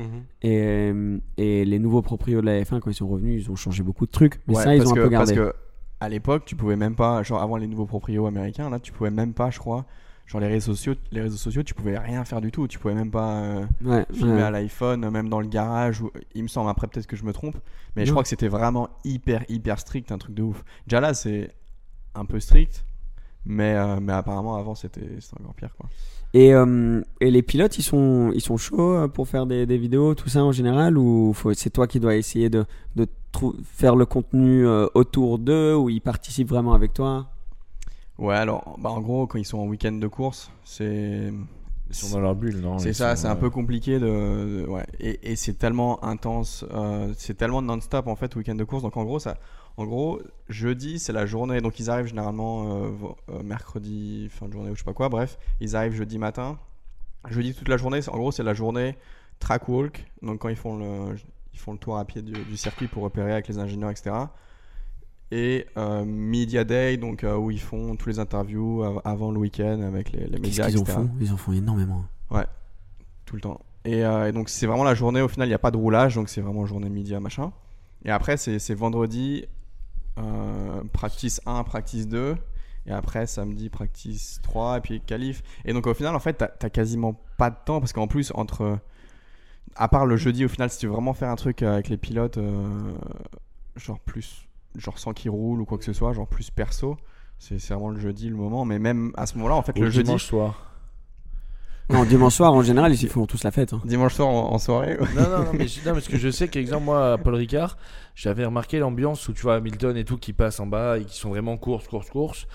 Et, euh, et les nouveaux proprios de la F1, quand ils sont revenus, ils ont changé beaucoup de trucs. Mais Ouais, ça, ils ont un peu gardé. Parce que à l'époque, tu pouvais même pas, genre avant les nouveaux proprios américains, là, tu pouvais même pas, je crois, genre les réseaux sociaux, les réseaux sociaux, tu pouvais rien faire du tout. Tu pouvais même pas euh, Ouais, filmer ouais. à l'iPhone, même dans le garage. Il me semble, après peut-être que je me trompe, mais je crois que c'était vraiment hyper hyper strict, un truc de ouf. Déjà là, c'est un peu strict, mais euh, mais apparemment avant c'était encore pire quoi. Et, euh, et les pilotes, ils sont, ils sont chauds euh, pour faire des, des vidéos, tout ça en général Ou faut- c'est toi qui dois essayer de, de faire le contenu euh, autour d'eux Ou ils participent vraiment avec toi? Ouais, alors bah en gros quand ils sont en week-end de course, c'est Ils sont dans leur bulle, non? C'est ça, sont, c'est un peu compliqué de, de- ouais. Et, et c'est tellement intense, euh, c'est tellement non-stop en fait week-end de course. Donc en gros, ça, en gros, jeudi c'est la journée. Donc ils arrivent généralement euh, euh, mercredi fin de journée ou je sais pas quoi. Bref, ils arrivent jeudi matin. Jeudi toute la journée. En gros, c'est la journée track walk. Donc quand ils font le, ils font le tour à pied du, du circuit pour repérer avec les ingénieurs, etc. Et euh, Media Day, donc euh, où ils font tous les interviews av- avant le week-end avec les, les Qu'est-ce médias, qu'ils en font? Ils en font énormément. tout le temps. Et, euh, et donc c'est vraiment la journée, au final il n'y a pas de roulage, donc c'est vraiment journée média machin. Et après c'est vendredi, euh, practice 1, practice 2, et après samedi practice 3, et puis qualif. Et donc au final en fait t'as quasiment pas de temps, parce qu'en plus entre... À part le jeudi au final si tu veux vraiment faire un truc avec les pilotes, euh, genre plus... Genre sans qu'ils roulent ou quoi que ce soit, genre plus perso, c'est vraiment le jeudi le moment. Mais même à ce moment-là en fait ou le jeudi... soir. Non, dimanche soir, en général, ils font tous la fête. hein. Dimanche soir en, en soirée non, non, non, mais, je- non, parce que je sais qu'exemple, moi, à Paul Ricard, j'avais remarqué l'ambiance où tu vois Hamilton et tout qui passent en bas et qui sont vraiment course, course, course.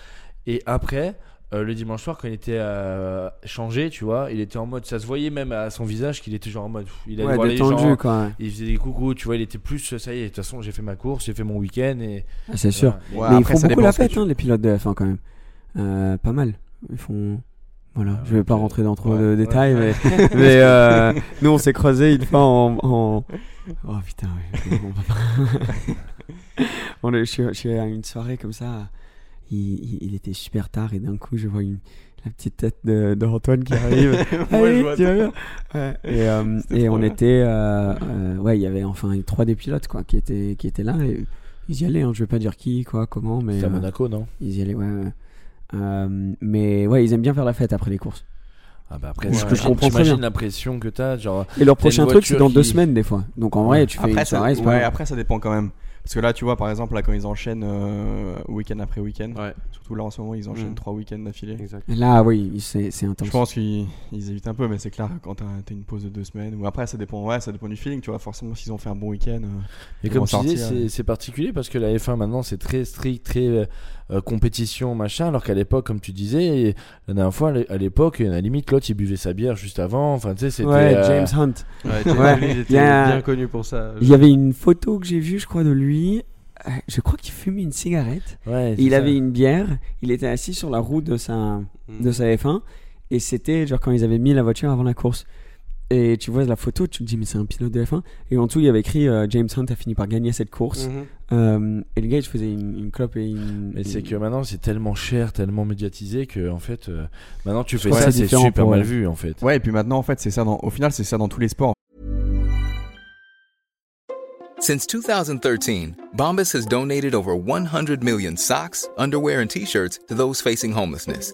Et après, euh, le dimanche soir, quand il était euh, changé, tu vois, il était en mode, ça se voyait même à son visage qu'il était genre en mode, pff, il allait Ouais, voir les détendu, gens, quoi. ouais. il faisait des coucous, tu vois, il était plus, ça y est, de toute façon, j'ai fait ma course, j'ai fait mon week-end et. Ah, c'est sûr. Ouais, Mais après, ils font ça beaucoup dépend la ce que fête, tu- hein, les pilotes de F1 quand même. Euh, pas mal. Ils font. Voilà, je vais pas rentrer dans trop Ouais, de ouais. détails, mais, mais euh, nous on s'est creusé une fois en. en- Oh putain, ouais, on va pas- on est, je, suis, je suis à une soirée comme ça, il, il- il était super tard et d'un coup je vois une, la petite tête de, de Antoine qui arrive. Moi, Allez, je vois tu vas tout. bien? Ouais, Et, euh, et on bien. était. euh, euh, ouais, il y avait enfin trois des pilotes quoi, qui, étaient, qui étaient là et ils y allaient, hein, je vais pas dire qui, quoi, comment, mais. C'était à euh, Monaco, non? ils y allaient, ouais. Euh, mais ouais, ils aiment bien faire la fête après les courses. Ah bah après, Ouais, j'imagine- je comprends très bien. l'impression que t'as, genre. Et leur prochain truc, c'est dans deux semaines des fois. Donc en vrai, tu fais Après une ça, soirée, pas ouais, après ça dépend quand même. Parce que là, tu vois, par exemple, là, quand ils enchaînent euh, week-end après week-end, Ouais, surtout là en ce moment, ils enchaînent Mm. trois week-ends d'affilée. Là, oui, c'est c'est intense. Je pense qu'ils ils évitent un peu, mais c'est clair, quand t'as t'as une pause de deux semaines, ou après, ça dépend, ouais, ça dépend du feeling, tu vois, forcément, s'ils ont fait un bon week-end. euh, Et Ils comme tu disais, c'est particulier parce que la F1 maintenant c'est très strict, très euh, compétition, machin, alors qu'à l'époque, comme tu disais, la dernière fois, à l'époque, à la limite, l'autre il buvait sa bière juste avant, enfin tu sais, c'était. Ouais, euh, James Hunt. Ouais, James Ouais, Hunt, il était a- bien connu pour ça. Il y avait une photo que j'ai vue, je crois, de lui. Euh, Je crois qu'il fumait une cigarette. Ouais, il ça. avait une bière. Il était assis sur la roue de sa, Mm. de sa F1. Et c'était genre quand ils avaient mis la voiture avant la course. Et tu vois la photo, tu te dis, mais c'est un pilote de F1. Et en dessous, il y avait écrit euh, James Hunt a fini par gagner cette course. Mhm. Euh, et le gars, il faisait une, une clope et une. Mais c'est que maintenant c'est tellement cher, tellement médiatisé que en fait, euh, maintenant tu fais Ouais, ça, c'est super mal vu en fait. Ouais, et puis maintenant, en fait, c'est ça, dans, au final, c'est ça dans tous les sports. Since 2013, Bombas has donated over 100 million socks, underwear, and t shirts to those facing homelessness.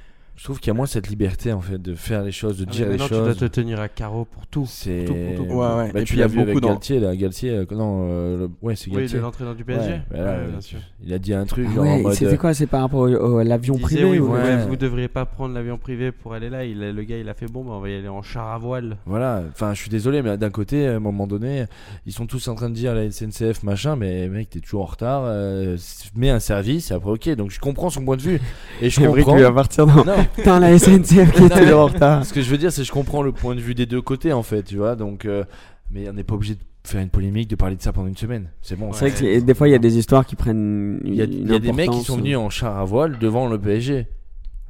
Je trouve qu'il y a moins cette liberté en fait de faire les choses, de Ah, dire les choses. tu dois te tenir à carreau pour tout. C'est Ouais, ouais. Bah, Et tu puis, il y l'as a vu avec beaucoup dans- Galtier là, Galtier euh, non euh, le- ouais c'est Oui, Galtier. de l'entraîneur du PSG. Ouais, bah là, Ouais, bien sûr. Il a dit un truc Ah genre en ouais, mode c'était quoi C'est par rapport à l'avion Il privé oui, ou- vous, Ouais. vous devriez pas prendre l'avion privé pour aller là. Il, a- le gars, il a fait bon, bah, on va y aller en char à voile. Voilà, enfin je suis désolé, mais d'un côté, à un moment donné, ils sont tous en train de dire la SNCF machin, mais mec, t'es toujours en retard, euh, mets un service, et après ok, donc je comprends son point de vue. Et je comprends. vas partir. Non. Putain, la SNCF qui mais- toujours en retard. Ce que je veux dire, c'est que je comprends le point de vue des deux côtés en fait, tu vois, donc, euh, mais on n'est pas obligé de faire une polémique, de parler de ça pendant une semaine. C'est bon. C'est vrai que des fois, il y a des histoires qui prennent. Il y a, une il y a des mecs qui sont venus en char à voile devant le PSG.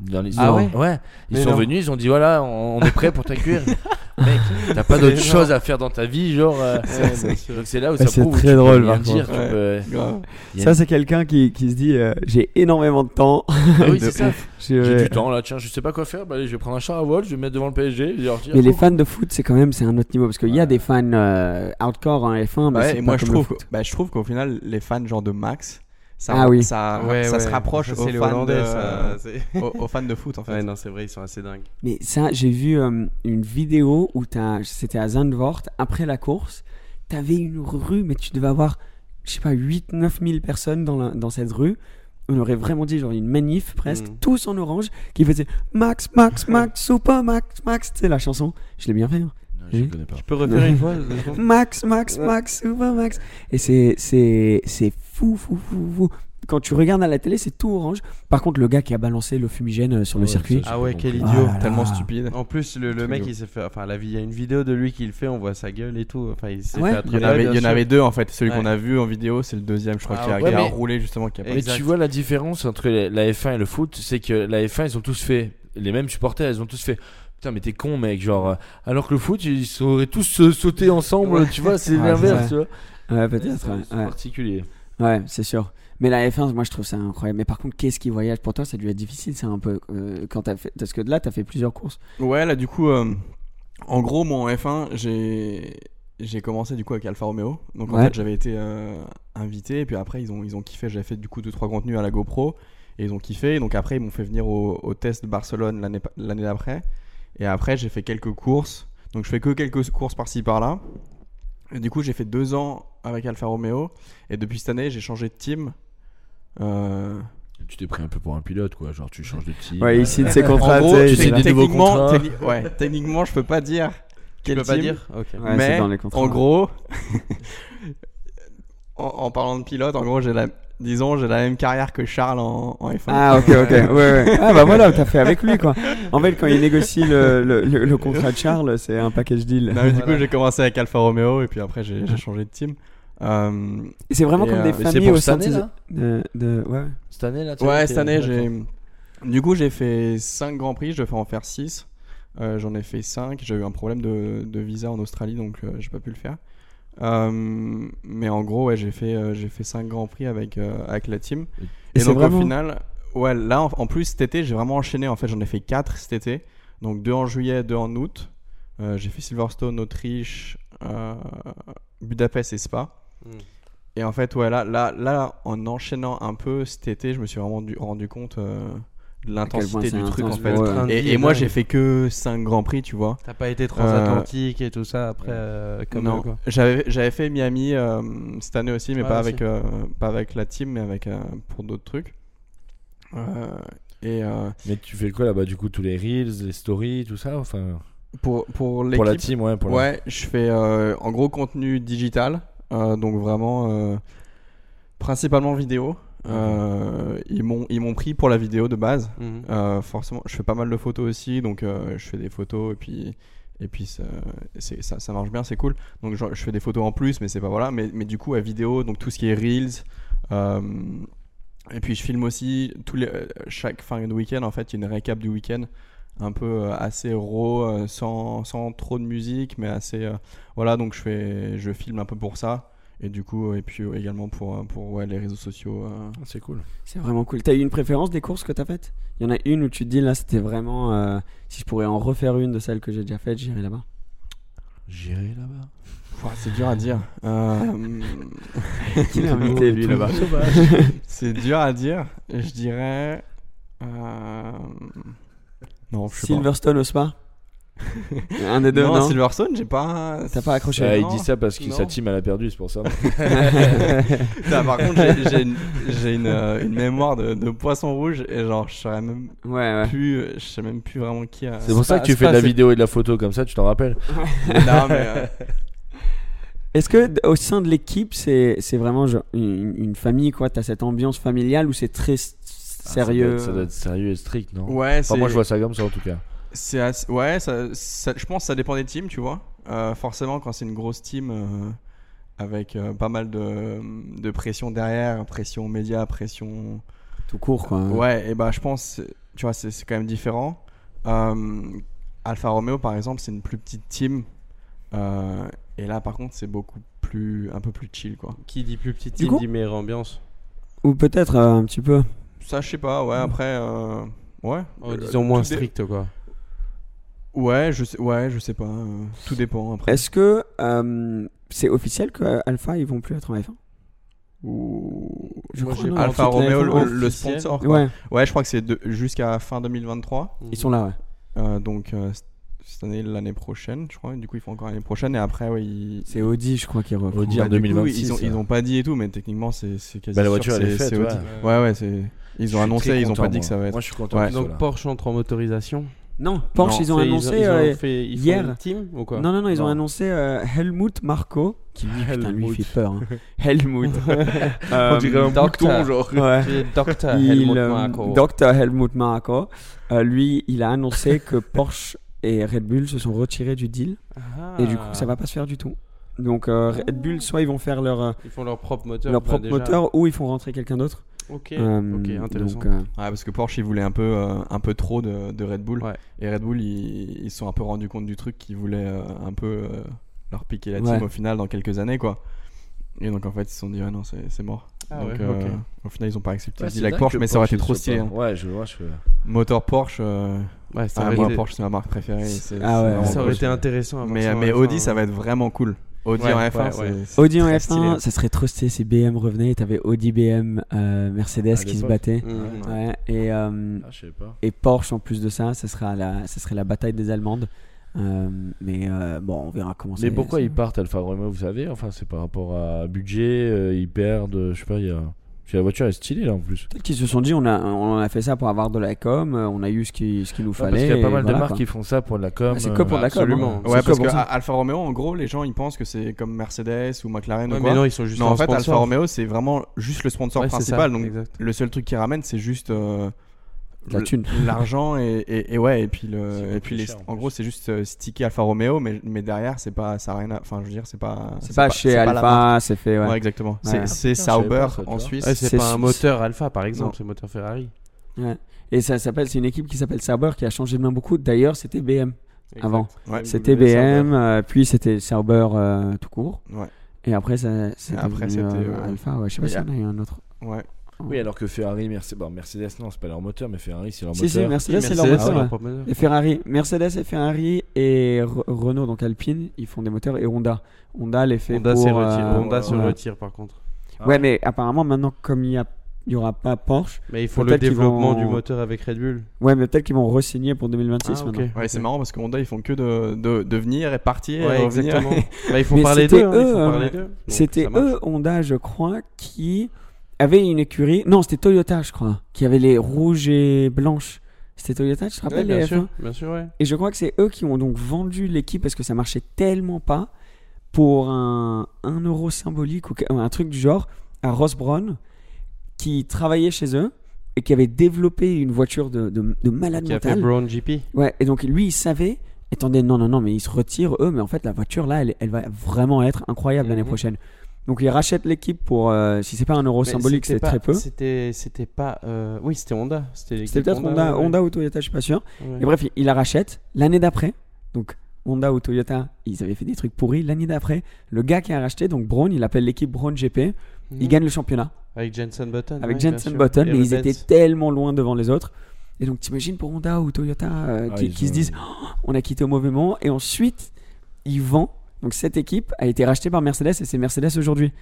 Dans les- Ah ouais Ils Mais sont non. venus, ils ont dit voilà, on, on est prêt pour t'accueillir. Mec, t'as pas d'autre chose à faire dans ta vie, genre. euh, donc c'est là où ça c'est prouve où très tu peux drôle, rien par dire. contre. tu peux- grave. il y a Ça, c'est quelqu'un qui, qui se dit euh, J'ai énormément de temps. Ah oui, c'est ça. J'ai du temps là, tiens, je sais pas quoi faire. Bah, allez, je vais prendre un char à voile, je vais me mettre devant le PSG. je vais leur dire, Mais les coucou. fans de foot, c'est quand même c'est un autre niveau parce qu'il y a des fans euh, hardcore en F1, mais Ouais, c'est et pas moi je comme le trouve, foot. bah, je trouve qu'au final les fans genre de Max, ça, Ah oui. ça, Ouais, ça se rapproche aux, c'est les fans Hollandais, de- ça, c'est- aux, aux fans de foot en fait. Ouais, non, c'est vrai, ils sont assez dingues. Mais ça, j'ai vu euh, une vidéo où t'as- c'était à Zandvoort, après la course, t'avais une rue, mais tu devais avoir, je sais pas, 8-9 000 personnes dans, la- dans cette rue. On aurait vraiment dit genre une manif presque, Mm. tous en orange, qui faisaient Max, Max, Max, Super Max, Max, tu sais la chanson, je l'ai bien fait. hein. Non, je Oui. connais pas. Tu peux refaire une fois Max, Max, Max, Super Max. Et c'est, c'est, c'est fou, fou, fou, fou. Quand tu regardes à la télé, c'est tout orange. Par contre, le gars qui a balancé le fumigène euh, sur le circuit, ça, Ah ouais, quel compris. idiot. Ah là Tellement là. stupide. En plus, le, mec, il s'est fait. Enfin, la vie, il y a une vidéo de lui qui le fait, on voit sa gueule et tout. Enfin, il s'est Ouais. fait Il y en attraper, avait, bien il y en sûr. avait deux en fait. Celui Ouais. qu'on a vu en vidéo, c'est le deuxième, je crois, Ah, qui a, ouais, qui a mais- roulé justement. Qui a pas- Mais Exact. tu vois la différence entre la F1 et le foot, c'est que la F1, ils ont tous fait, les mêmes supporters, ils ont tous fait. Putain, mais t'es con, mec. Genre, euh, alors que le foot, ils auraient tous sauté ensemble, tu vois, c'est Ouais, l'inverse, c'est tu vois. ouais, peut-être. C'est- ouais, c'est ouais. particulier. Ouais, c'est sûr. Mais la F1, moi je trouve ça incroyable. Mais par contre, qu'est-ce qui voyage pour toi? Ça a dû être difficile, c'est un peu. euh, quand fait... Parce que là, t'as fait plusieurs courses. Ouais, là du coup, euh, en gros, moi en F1, j'ai j'ai commencé du coup avec Alfa Romeo. Donc en Ouais. fait, j'avais été euh, invité et puis après ils ont ils ont kiffé. J'avais fait du coup deux trois contenus à la GoPro et ils ont kiffé. Donc après ils m'ont fait venir au, au test de Barcelone l'année d'après. Et après j'ai fait quelques courses. Donc je fais que quelques courses par-ci par-là. Et du coup j'ai fait deux ans avec Alfa Romeo et depuis cette année j'ai changé de team. Euh, Tu t'es pris un peu pour un pilote, quoi. Genre, tu changes de team. Ouais, ici de ses contrats, gros, tu sais, des nouveaux techniquement, contrats. techni- ouais, techniquement, je peux pas dire Tu quel peux pas team, dire? Ouais, c'est mais dans les contrats. en gros, en, en parlant de pilote, en gros, j'ai la, disons, j'ai la même carrière que Charles en, en F1. Ah, ok, ok. Ouais, ouais. Ah, bah voilà, t'as fait avec lui, quoi. En fait, quand il négocie le, le, le- le contrat de Charles, c'est un package deal. Non, mais du coup, j'ai commencé avec Alfa Romeo et puis après, j'ai changé de team. Euh, c'est vraiment Et, comme euh, des familles pour au cette année, sein là? de, de, ouais. Cette année, là tu ouais, cette année, j'ai. Du coup, j'ai fait 5 grands prix, je vais en faire 6. Euh, J'en ai fait 5. J'ai eu un problème de, de visa en Australie, donc euh, j'ai pas pu le faire. Euh, mais en gros, ouais, j'ai fait, euh, j'ai fait 5 grands prix avec, euh, avec la team. Et donc vraiment- au final, ouais, là en, en plus cet été, j'ai vraiment enchaîné. En fait, j'en ai fait 4 cet été. Donc 2 en juillet, 2 en août. J'ai fait Silverstone, Autriche, Budapest et Spa. Mm. Et en fait, ouais, là, là, là, en enchaînant un peu cet été, je me suis vraiment rendu, rendu compte euh, l'intensité du truc en fait. ouais. Et, moi, j'ai fait que 5 grands prix, tu vois. T'as pas été transatlantique et tout ça après euh, comme non, j'avais j'avais fait Miami euh, cette année aussi, mais Ah, pas aussi. avec euh, pas avec la team, mais avec euh, pour d'autres trucs. Euh, et euh, Mais tu fais quoi là-bas du coup Tous les reels, les stories, tout ça Enfin, pour pour pour la team, ouais. Pour la- ouais, je fais euh, en gros contenu digital, euh, donc vraiment euh, principalement vidéo. Euh, ils m'ont ils m'ont pris pour la vidéo de base. Mhm. Euh, forcément, je fais pas mal de photos aussi, donc euh, je fais des photos et puis et puis ça, ça, ça marche bien, c'est cool. Donc je, je fais des photos en plus, mais c'est pas voilà. Mais, mais du coup, à vidéo, donc tout ce qui est reels. et puis je filme aussi tous les chaque fin de week-end. En fait, une récap du week-end, un peu assez raw, sans, sans trop de musique, mais assez voilà. Donc je fais je filme un peu pour ça. Et du coup, et puis euh, également pour, euh, pour ouais, les réseaux sociaux. euh, C'est cool. C'est vraiment cool. T'as eu une préférence des courses que t'as faites? Il y en a une où tu te dis là, c'était vraiment. euh, si je pourrais en refaire une de celles que j'ai déjà faites, j'irai là-bas. J'irai là-bas. C'est dur à dire. Euh, Qui l'a invité, lui, là-bas? C'est dur à dire. Je dirais. euh, Non, je sais pas. Silverstone au spa? Un des deux, non, non, Silverstone, j'ai pas. T'as pas accroché Ah, il dit ça parce que Non. sa team elle a perdu, c'est pour ça. Par contre, j'ai- une, une, euh, une mémoire de, de poisson rouge et genre, je saurais même Ouais, ouais. plus. Je sais même plus vraiment qui a. C'est pour ça pas- que tu fais pas- de la vidéo et de la photo comme ça, tu t'en rappelles non, mais. euh, Est-ce que au sein de l'équipe, c'est vraiment genre une, une famille, quoi? T'as cette ambiance familiale ou c'est très sérieux Ah, ça, doit être, ça doit être sérieux et strict, non Ouais, Enfin, moi je vois ça comme ça en tout cas. C'est assez- ouais, ça, ça- je pense que ça dépend des teams, tu vois. Euh, forcément, quand c'est une grosse team euh, avec euh, pas mal de, de pression derrière, pression média, pression. Tout court, quoi. Ouais, et bah je pense, tu vois, c'est c'est quand même différent. Euh, Alfa Romeo, par exemple, c'est une plus petite team. Euh, et là, par contre, c'est beaucoup plus, un peu plus chill, quoi. Qui dit plus petite team coup- dit meilleure ambiance. Ou peut-être euh, un petit peu. Ça, je sais pas, ouais, après. euh, ouais. Oh, Euh, disons moins strict quoi. Ouais, je sais, ouais, je sais pas. euh, tout dépend après. Est-ce que euh, c'est officiel que Alpha ils vont plus être en F1 Ou Je Moi, crois, non, la Romeo, F1. le, sponsor. quoi. Ouais, Ouais, je crois que c'est jusqu'à fin 2023. ils sont là, ouais. Euh, donc euh, cette année, l'année prochaine, je crois. Du coup, ils font encore l'année prochaine. Et après, ouais, ils. C'est Audi, je crois, qui reprend. Audi en Bah, coup, 2026, ils, ont, ils ont pas dit et tout, mais techniquement, c'est quasi. Bah, la sûr voiture, que elle est c'est- faite, Audi. ouais. Ouais, ouais, c'est. Ils ont annoncé, ils ont pas dit que ça va être. Moi je suis content Ouais. Donc. Porsche entre en motorisation. Non, Porsche, Non, ils ont annoncé. ils ont euh, fait, ils font hier. une team ou quoi? Non, non, non, ils ont Non. annoncé euh, Helmut Marko, qui lui, putain, lui, Helmut. fait peur. hein. Helmut. On dirait un Docteur. bouton, genre. Ouais. Dr. Il, Helmut euh, Marko. Dr. Helmut Marko, euh, lui, il a annoncé que Porsche et Red Bull se sont retirés du deal. Ah. Et du coup, ça va pas se faire du tout. Donc, euh, Red Bull, soit ils vont faire leur, euh, Ils font leur propre moteur. leur bah, propre déjà. moteur, ou ils font rentrer quelqu'un d'autre. Ok. Euh, intéressant. donc, euh, Ouais, parce que Porsche, ils voulaient un peu, euh, un peu trop de, de Red Bull. Ouais. Et Red Bull, ils se sont un peu rendus compte du truc qu'ils voulaient euh, un peu euh, leur piquer la team Ouais. au final dans quelques années, quoi. Et donc, en fait, ils se sont dit, ah non, c'est mort. Ah donc, euh, au final, ils ont pas accepté Ouais, le deal Porsche, mais ça aurait été trop stylé. hein. Ouais, je vois, je. Moteur Porsche, euh, Ouais, ça ah, moi, été- Porsche, c'est ma marque préférée. Ah ouais. Ça aurait cool. été intéressant. à Mais, ça en mais F1, Audi, ça hein. va être vraiment cool. Audi Ouais, en F1, ouais. Audi en très F1, stylé. hein. ça serait trop stylé si BM revenait t'avais Audi, BM, euh, Mercedes qui se battaient. Ouais, et, euh, Ah, je sais pas. et Porsche en plus de ça, ça sera la, ça serait la bataille des Allemandes. Euh, mais euh, bon, on verra comment ça Mais pourquoi ça- ils partent Alfa Romeo, vous savez Enfin, c'est par rapport à budget, euh, ils perdent, je sais pas, il y a. La voiture est stylée là en plus. Peut-être qu'ils se sont dit on a, on a fait ça pour avoir de la com, euh, on a eu ce qu'il ce qu'il nous Ouais, fallait. parce qu'il y a pas mal de voilà, marques quoi. qui font ça pour de la com. Ah, c'est euh, que pour de la com, absolument. hein. Ouais, C'est parce que pour ça. Alfa Romeo, en gros, les gens ils pensent que c'est comme Mercedes ou McLaren Ouais, ou mais quoi. non, ils sont juste non, en fait, Alfa. Romeo, c'est vraiment juste le sponsor Ouais, c'est principal. ça, Donc, exact. le seul truc qu'ils ramènent, c'est juste euh, La thune. l'argent et, et, et ouais, et puis le, et puis les, cher, en gros, c'est juste euh, stické Alfa Romeo, mais, mais derrière, c'est pas, ça a rien à, enfin, je veux dire, c'est pas, C'est pas chez pas marque. Alpha, c'est fait. Ouais. Ouais, exactement. Ouais. C'est Ah, Sauber pas ça, tu en. Suisse. Ouais, c'est pas un moteur Alpha par exemple, c'est moteur Ferrari. Ouais. Et ça s'appelle, c'est une équipe qui s'appelle Sauber qui a changé de main beaucoup. D'ailleurs, c'était BM avant. Ouais. C'était BMW, BM, euh, puis c'était Sauber euh, tout court. Ouais. Et après, ça, c'était, euh, euh, Alpha. Ouais. Je sais pas s'il y en a eu un autre. Ouais. Oui, alors que Ferrari, Mercedes, bon, Mercedes, non, c'est pas leur moteur, mais Ferrari, c'est leur Si, si, moteur. Mercedes, c'est leur moteur. ouais. moteur. Et Ferrari, Mercedes et Ferrari et Re- Renault, donc Alpine, ils font des moteurs et Honda. Honda les fait Honda, pour. euh, Honda se retire par contre. Ah Ouais, mais apparemment maintenant, comme il y a, il y aura pas Porsche. Mais il faut le développement vont- du moteur avec Red Bull. Ouais, mais peut-être qu'ils vont re-signer pour 2026 Ah, maintenant. Ouais, c'est marrant parce que Honda ils font que de, de, de venir et partir Ouais, et revenir. exactement. Bah, il faut Mais parler c'était d'eux. hein, il eux, faut parler d'eux. Donc, C'était eux, Honda, je crois, qui avaient une écurie. Non, c'était Toyota, je crois, qui avait les rouges et blanches. C'était Toyota, tu te Ouais, rappelles bien les sûr, F1 bien sûr, ouais. Et je crois que c'est eux qui ont donc vendu l'équipe parce que ça marchait tellement pas pour un, un euro symbolique ou un truc du genre à Ross Brown qui travaillait chez eux et qui avait développé une voiture de, de, de malade Qui a fait mental. Brown GP. Ouais, et donc lui il savait, attendez, non, non, non, mais ils se retirent eux, mais en fait la voiture là, elle, elle va vraiment être incroyable l'année prochaine. Donc ils rachètent l'équipe pour, euh, si c'est pas un euro Mais symbolique, c'est très peu. C'était, c'était pas. euh, Oui, c'était Honda. C'était, peut-être Honda, ouais. Honda ou Toyota, je suis pas sûr. Ouais. Et bref, il- il la rachète l'année d'après. Donc Honda ou Toyota, ils avaient fait des trucs pourris. L'année d'après, le gars qui a racheté, donc Braun, il appelle l'équipe Braun GP. Il Mhm. gagne le championnat Avec Jensen Button. avec ouais, Jensen. Button, Et mais ils Benz. étaient tellement loin devant les autres. Et donc t'imagines pour Honda ou Toyota euh, Ah, qui, se disent Oh, on a quitté au mauvais moment. Et ensuite, ils vendent. Donc cette équipe a été rachetée par Mercedes et c'est Mercedes aujourd'hui.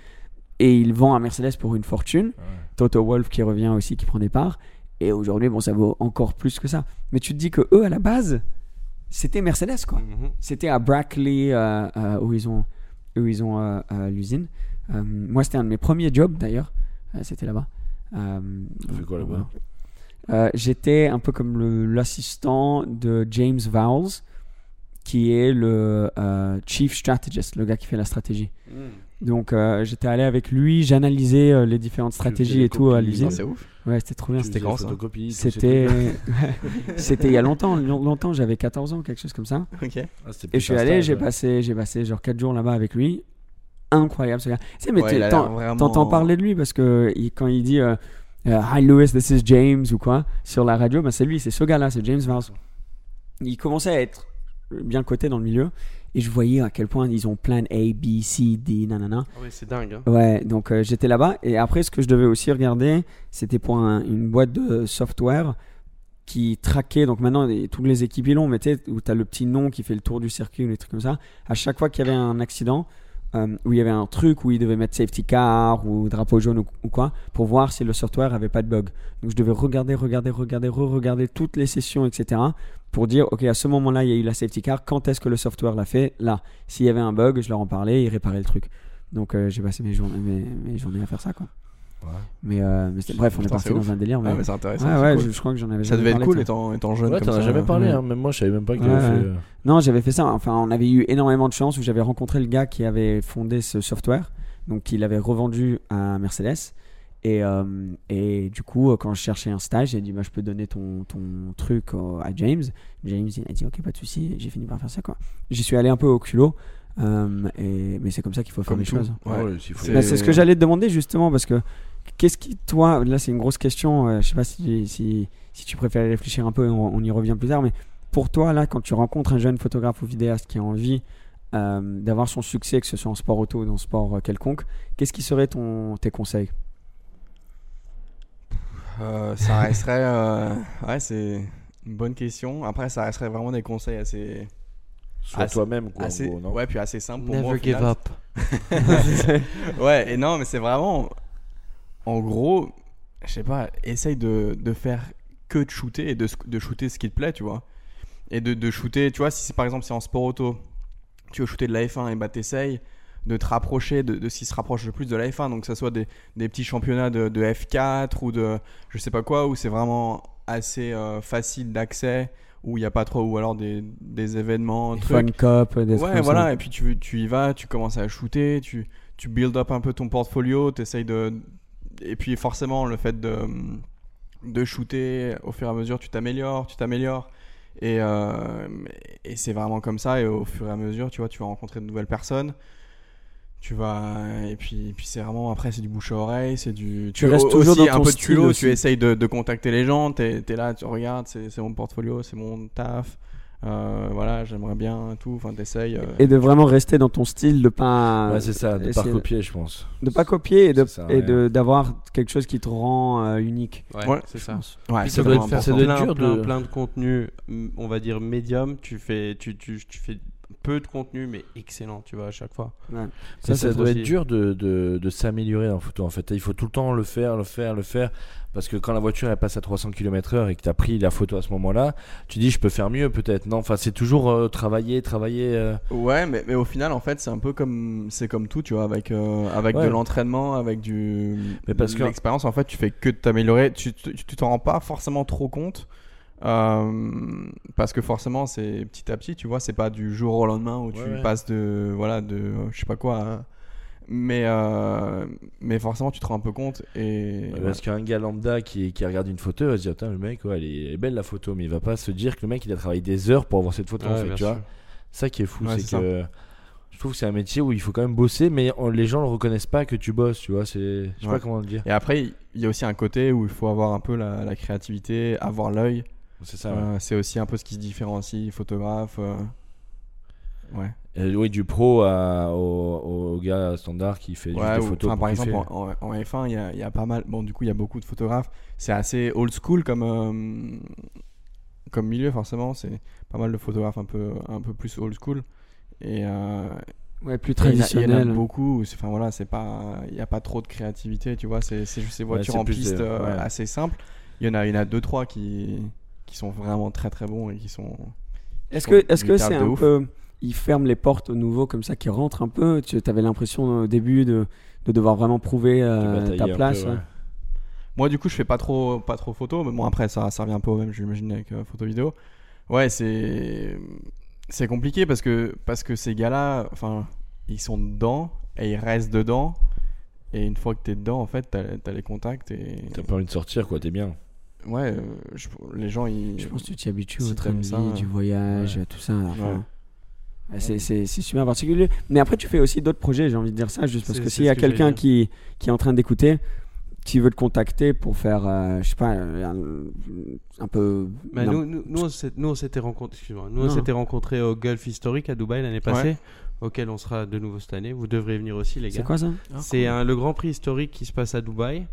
Et ils vendent à Mercedes pour une fortune. Toto Wolff qui revient aussi, qui prend des parts. Et aujourd'hui, bon, ça vaut encore plus que ça. Mais tu te dis que eux, à la base, c'était Mercedes, quoi. Mhm. C'était à Brackley euh, euh, où ils ont, où ils ont euh, l'usine. Moi, c'était un de mes premiers jobs d'ailleurs. C'était là-bas. Fait quoi là-bas? J'étais un peu comme l'assistant de James Vowles, qui est le euh, chief strategist, le gars qui fait la stratégie. Donc euh, j'étais allé avec lui, j'analysais euh, les différentes stratégies et tout à l'usine. Ah, c'est ouf. Ouais, c'était trop bien. C'était grand, C'était c'était il y a longtemps, long- longtemps, j'avais 14 ans, quelque chose comme ça. Ok. Ah, Et je suis allé, j'ai ouais. passé, j'ai passé genre 4 jours là-bas avec lui. Incroyable ce gars. Tu sais, mais Ouais, vraiment- t'entends parler de lui parce que il- quand il dit euh, euh, Hi Lewis, this is James ou quoi sur la radio, ben c'est lui, c'est ce gars-là, c'est James Vance. Il commençait à être bien coté dans le milieu et je voyais à quel point ils ont plein de A, B, C, D, nanana. Ah ouais, c'est dingue. hein. Ouais, donc euh, j'étais là-bas et après ce que je devais aussi regarder, c'était pour un- une boîte de software qui traquait, donc maintenant les- toutes les équipes ils l'ont, mais tu sais, où tu as le petit nom qui fait le tour du circuit ou des trucs comme ça, à chaque fois qu'il y avait un accident, euh, où il y avait un truc où ils devaient mettre safety car ou drapeau jaune ou, ou quoi, pour voir si le software avait pas de bug. Donc je devais regarder, regarder, regarder, re-regarder toutes les sessions, etc. pour dire, ok, à ce moment-là, il y a eu la safety car, quand est-ce que le software l'a fait? Là. S'il y avait un bug, je leur en parlais, ils réparaient le truc. Donc euh, j'ai passé mes journées, mes, mes journées à faire ça, quoi. Mais, euh, mais bref, on est parti dans ouf. un délire. Mais... Ah, mais c'est intéressant, Ouais, c'est ouais, cool. je, je crois que j'en avais Ça jamais devait être parlé, cool étant, étant jeune Ouais, t'en as jamais parlé, Ouais. hein. même moi je savais même pas que ouais. fait. euh, Non, j'avais fait ça. Enfin, on avait eu énormément de chance où j'avais rencontré le gars qui avait fondé ce software, donc il avait revendu à Mercedes. Et, euh, et du coup, euh, quand je cherchais un stage, j'ai dit bah, je peux donner ton, ton truc à James. James il a dit ok, pas de souci. J'ai fini par faire ça quoi. J'y suis allé un peu au culot, euh, et, mais c'est comme ça qu'il faut faire Comme les tout. choses. Ouais. ouais, s'il faut- C'est- Bah, c'est ce que j'allais te demander justement parce que qu'est-ce qui, toi, là c'est une grosse question, euh, je sais pas si, si, si tu préfères réfléchir un peu, on, on y revient plus tard, mais pour toi, là, quand tu rencontres un jeune photographe ou vidéaste qui a envie d'avoir son succès, que ce soit en sport auto ou dans sport quelconque, qu'est-ce qui serait ton, tes conseils? Euh, ça resterait. euh, Ouais, c'est une bonne question. Après, ça resterait vraiment des conseils assez. Sois assez- toi-même, quoi. en gros, non? ouais, puis assez simple pour Never moi. au give final. up. ouais, et non, mais c'est vraiment. En gros, je sais pas, essaye de, de faire que de shooter et de, de shooter ce qui te plaît, tu vois. Et de, de shooter, tu vois, si c'est par exemple c'est en sport auto, tu veux shooter de la F1 et bah t'essayes de te rapprocher de, de ce qui se rapproche le plus de la F1, donc que ce soit des, des petits championnats de, de F4 ou de je sais pas quoi, où c'est vraiment assez euh, facile d'accès, où il n'y a pas trop, ou alors des, des événements, Des. Fun Cup, des Ouais, voilà, ça. et puis tu, tu y vas, tu commences à shooter, tu, tu build up un peu ton portfolio, tu de. Et puis forcément, le fait de, de shooter, au fur et à mesure, tu t'améliores, tu t'améliores. Et, euh, et c'est vraiment comme ça, et au fur et à mesure, tu vois, tu vas rencontrer de nouvelles personnes. Tu vas et puis, et puis c'est vraiment après c'est du bouche à oreille, c'est du Tu restes toujours aussi dans un ton peu de style culot, tu essayes de, de contacter les gens, t'es es là, tu regardes, c'est mon portfolio, c'est mon taf, euh, voilà, j'aimerais bien tout, enfin t'essayes. euh, Et de vraiment rester dans ton style, de pas. Ouais, c'est ça, de pas recopier, je pense. De pas copier et de Ça et de d'avoir quelque chose qui te rend euh, unique. Ouais, Ouais, c'est ça. ouais, ça doit, être, faire ça doit être plein, dur plein, de- plein de contenu, on va dire médium. Tu fais, tu, tu, tu fais peu de contenu, mais excellent, tu vois, à chaque fois. Ouais. Ça, doit aussi- être dur de, de, de s'améliorer en photo. En fait, il faut tout le temps le faire, le faire, le faire. Parce que quand la voiture elle passe à 300 km/h et que tu as pris la photo à ce moment-là, tu dis je peux faire mieux peut-être. Non, enfin, c'est toujours euh, travailler, travailler. euh. Ouais, mais, mais au final, en fait, c'est un peu comme c'est comme tout, tu vois, avec euh, avec Ouais. de l'entraînement, avec du Mais parce de que- l'expérience. En fait, tu fais que de t'améliorer. Tu t'en rends pas forcément trop compte. Euh, parce que forcément c'est petit à petit tu vois c'est pas du jour au lendemain où tu Ouais, passes de voilà de euh, je sais pas quoi à- mais euh, mais forcément tu te rends un peu compte et Ouais, Parce qu'un gars lambda qui, qui regarde une photo, il va se dire Putain, le mec, ouais, elle, est, elle est belle la photo, mais il va pas se dire que le mec il a travaillé des heures pour avoir cette photo en fait, vois. Ça qui est fou, Ouais, c'est ça. que je trouve que c'est un métier où il faut quand même bosser, mais on- les gens ne reconnaissent pas que tu bosses, tu vois. C'est, je sais Ouais. pas comment le dire. et après il y a aussi un côté où il faut avoir un peu la, la créativité avoir l'œil C'est ça. ouais. Euh, c'est aussi un peu ce qui se différencie photographe euh, ouais Et oui, du pro à, au, au gars standard qui fait juste Ouais, des ou- photos. par exemple, en, en- en F1, il y a, il y a pas mal. Bon, du coup, il y a beaucoup de photographes. C'est assez old school comme, euh, comme milieu, forcément. C'est pas mal de photographes un peu, un peu plus old school. Et. euh, Ouais, plus a- Il y en a traditionnel. beaucoup. Enfin voilà, c'est pas. Il n'y a pas trop de créativité, tu vois. C'est c'est juste ces voitures en piste euh, assez simples. Il y en a, il y en a deux trois qui, qui sont vraiment très très bons et qui sont. Est-ce que est-ce que c'est un ouf. peu ils ferment les portes aux nouveaux comme ça qui rentrent un peu? Tu avais l'impression au début de, de devoir vraiment prouver euh, ta peu, place. ouais. ouais. Moi, du coup, je fais pas trop, pas trop photo, mais bon, après, ça, ça revient un peu au même, j'imagine, avec euh, photo vidéo. Ouais, c'est, c'est compliqué parce que, parce que ces gars-là, enfin, ils sont dedans et ils restent dedans. Et une fois que t'es dedans, en fait, t'as, t'as les contacts et. T'as pas envie de sortir, quoi, t'es bien. Ouais, euh, je- les gens, ils. Je pense que tu t'y habitues au train de vie, du voyage, Ouais. tout ça. enfin, Ouais. ouais, C'est, c'est, c'est super particulier. Mais après, tu fais aussi d'autres projets, j'ai envie de dire ça, juste parce que s'il y a que quelqu'un qui, qui est en train d'écouter, qui veut te contacter pour faire, euh, je sais pas, un, un peu. Non, nous, nous, nous, on s'était rencontrés, excuse-moi, nous, on Non. s'était rencontrés au Gulf Historique à Dubaï l'année passée, Ouais. auquel on sera de nouveau cette année. Vous devrez venir aussi, les gars. c'est quoi ça? C'est le Grand Prix historique qui se passe à Dubaï.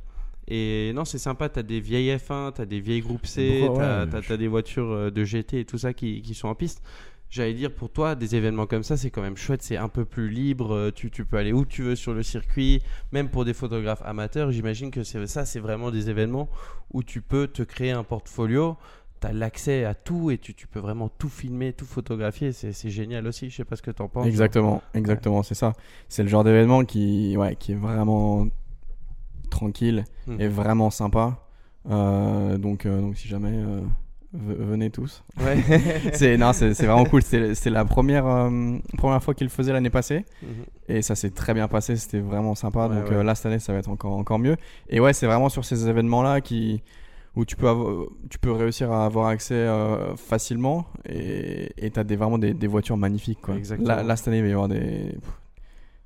Et non, c'est sympa, t'as des vieilles F1, t'as des vieilles groupes C, Pourquoi, t'as ouais, je- des voitures euh, de GT et tout ça qui, qui sont en piste. J'allais dire, pour toi, des événements comme ça, c'est quand même chouette, c'est un peu plus libre, euh, tu, tu peux aller où tu veux sur le circuit, même pour des photographes amateurs, j'imagine que ça, c'est vraiment des événements où tu peux te créer un portfolio, tu as l'accès à tout et tu, tu peux vraiment tout filmer, tout photographier, c'est génial aussi, je sais pas ce que t'en penses. Exactement, exactement, c'est ça. C'est le genre d'événement qui, ouais, qui est vraiment tranquille Hmm. et vraiment sympa. Euh, donc, euh, donc, si jamais, euh, ve- venez tous. Ouais. c'est non, c'est c'est vraiment cool. C'est c'est la première euh, première fois qu'il le faisait l'année passée Mhm. et ça s'est très bien passé. C'était vraiment sympa. Ouais, donc ouais. euh, là cette année, ça va être encore encore mieux. Et ouais, c'est vraiment sur ces événements là qui où tu peux tu peux réussir à avoir accès euh, facilement et et t'as des vraiment des, des voitures magnifiques quoi. Là, là, cette année, il va y avoir des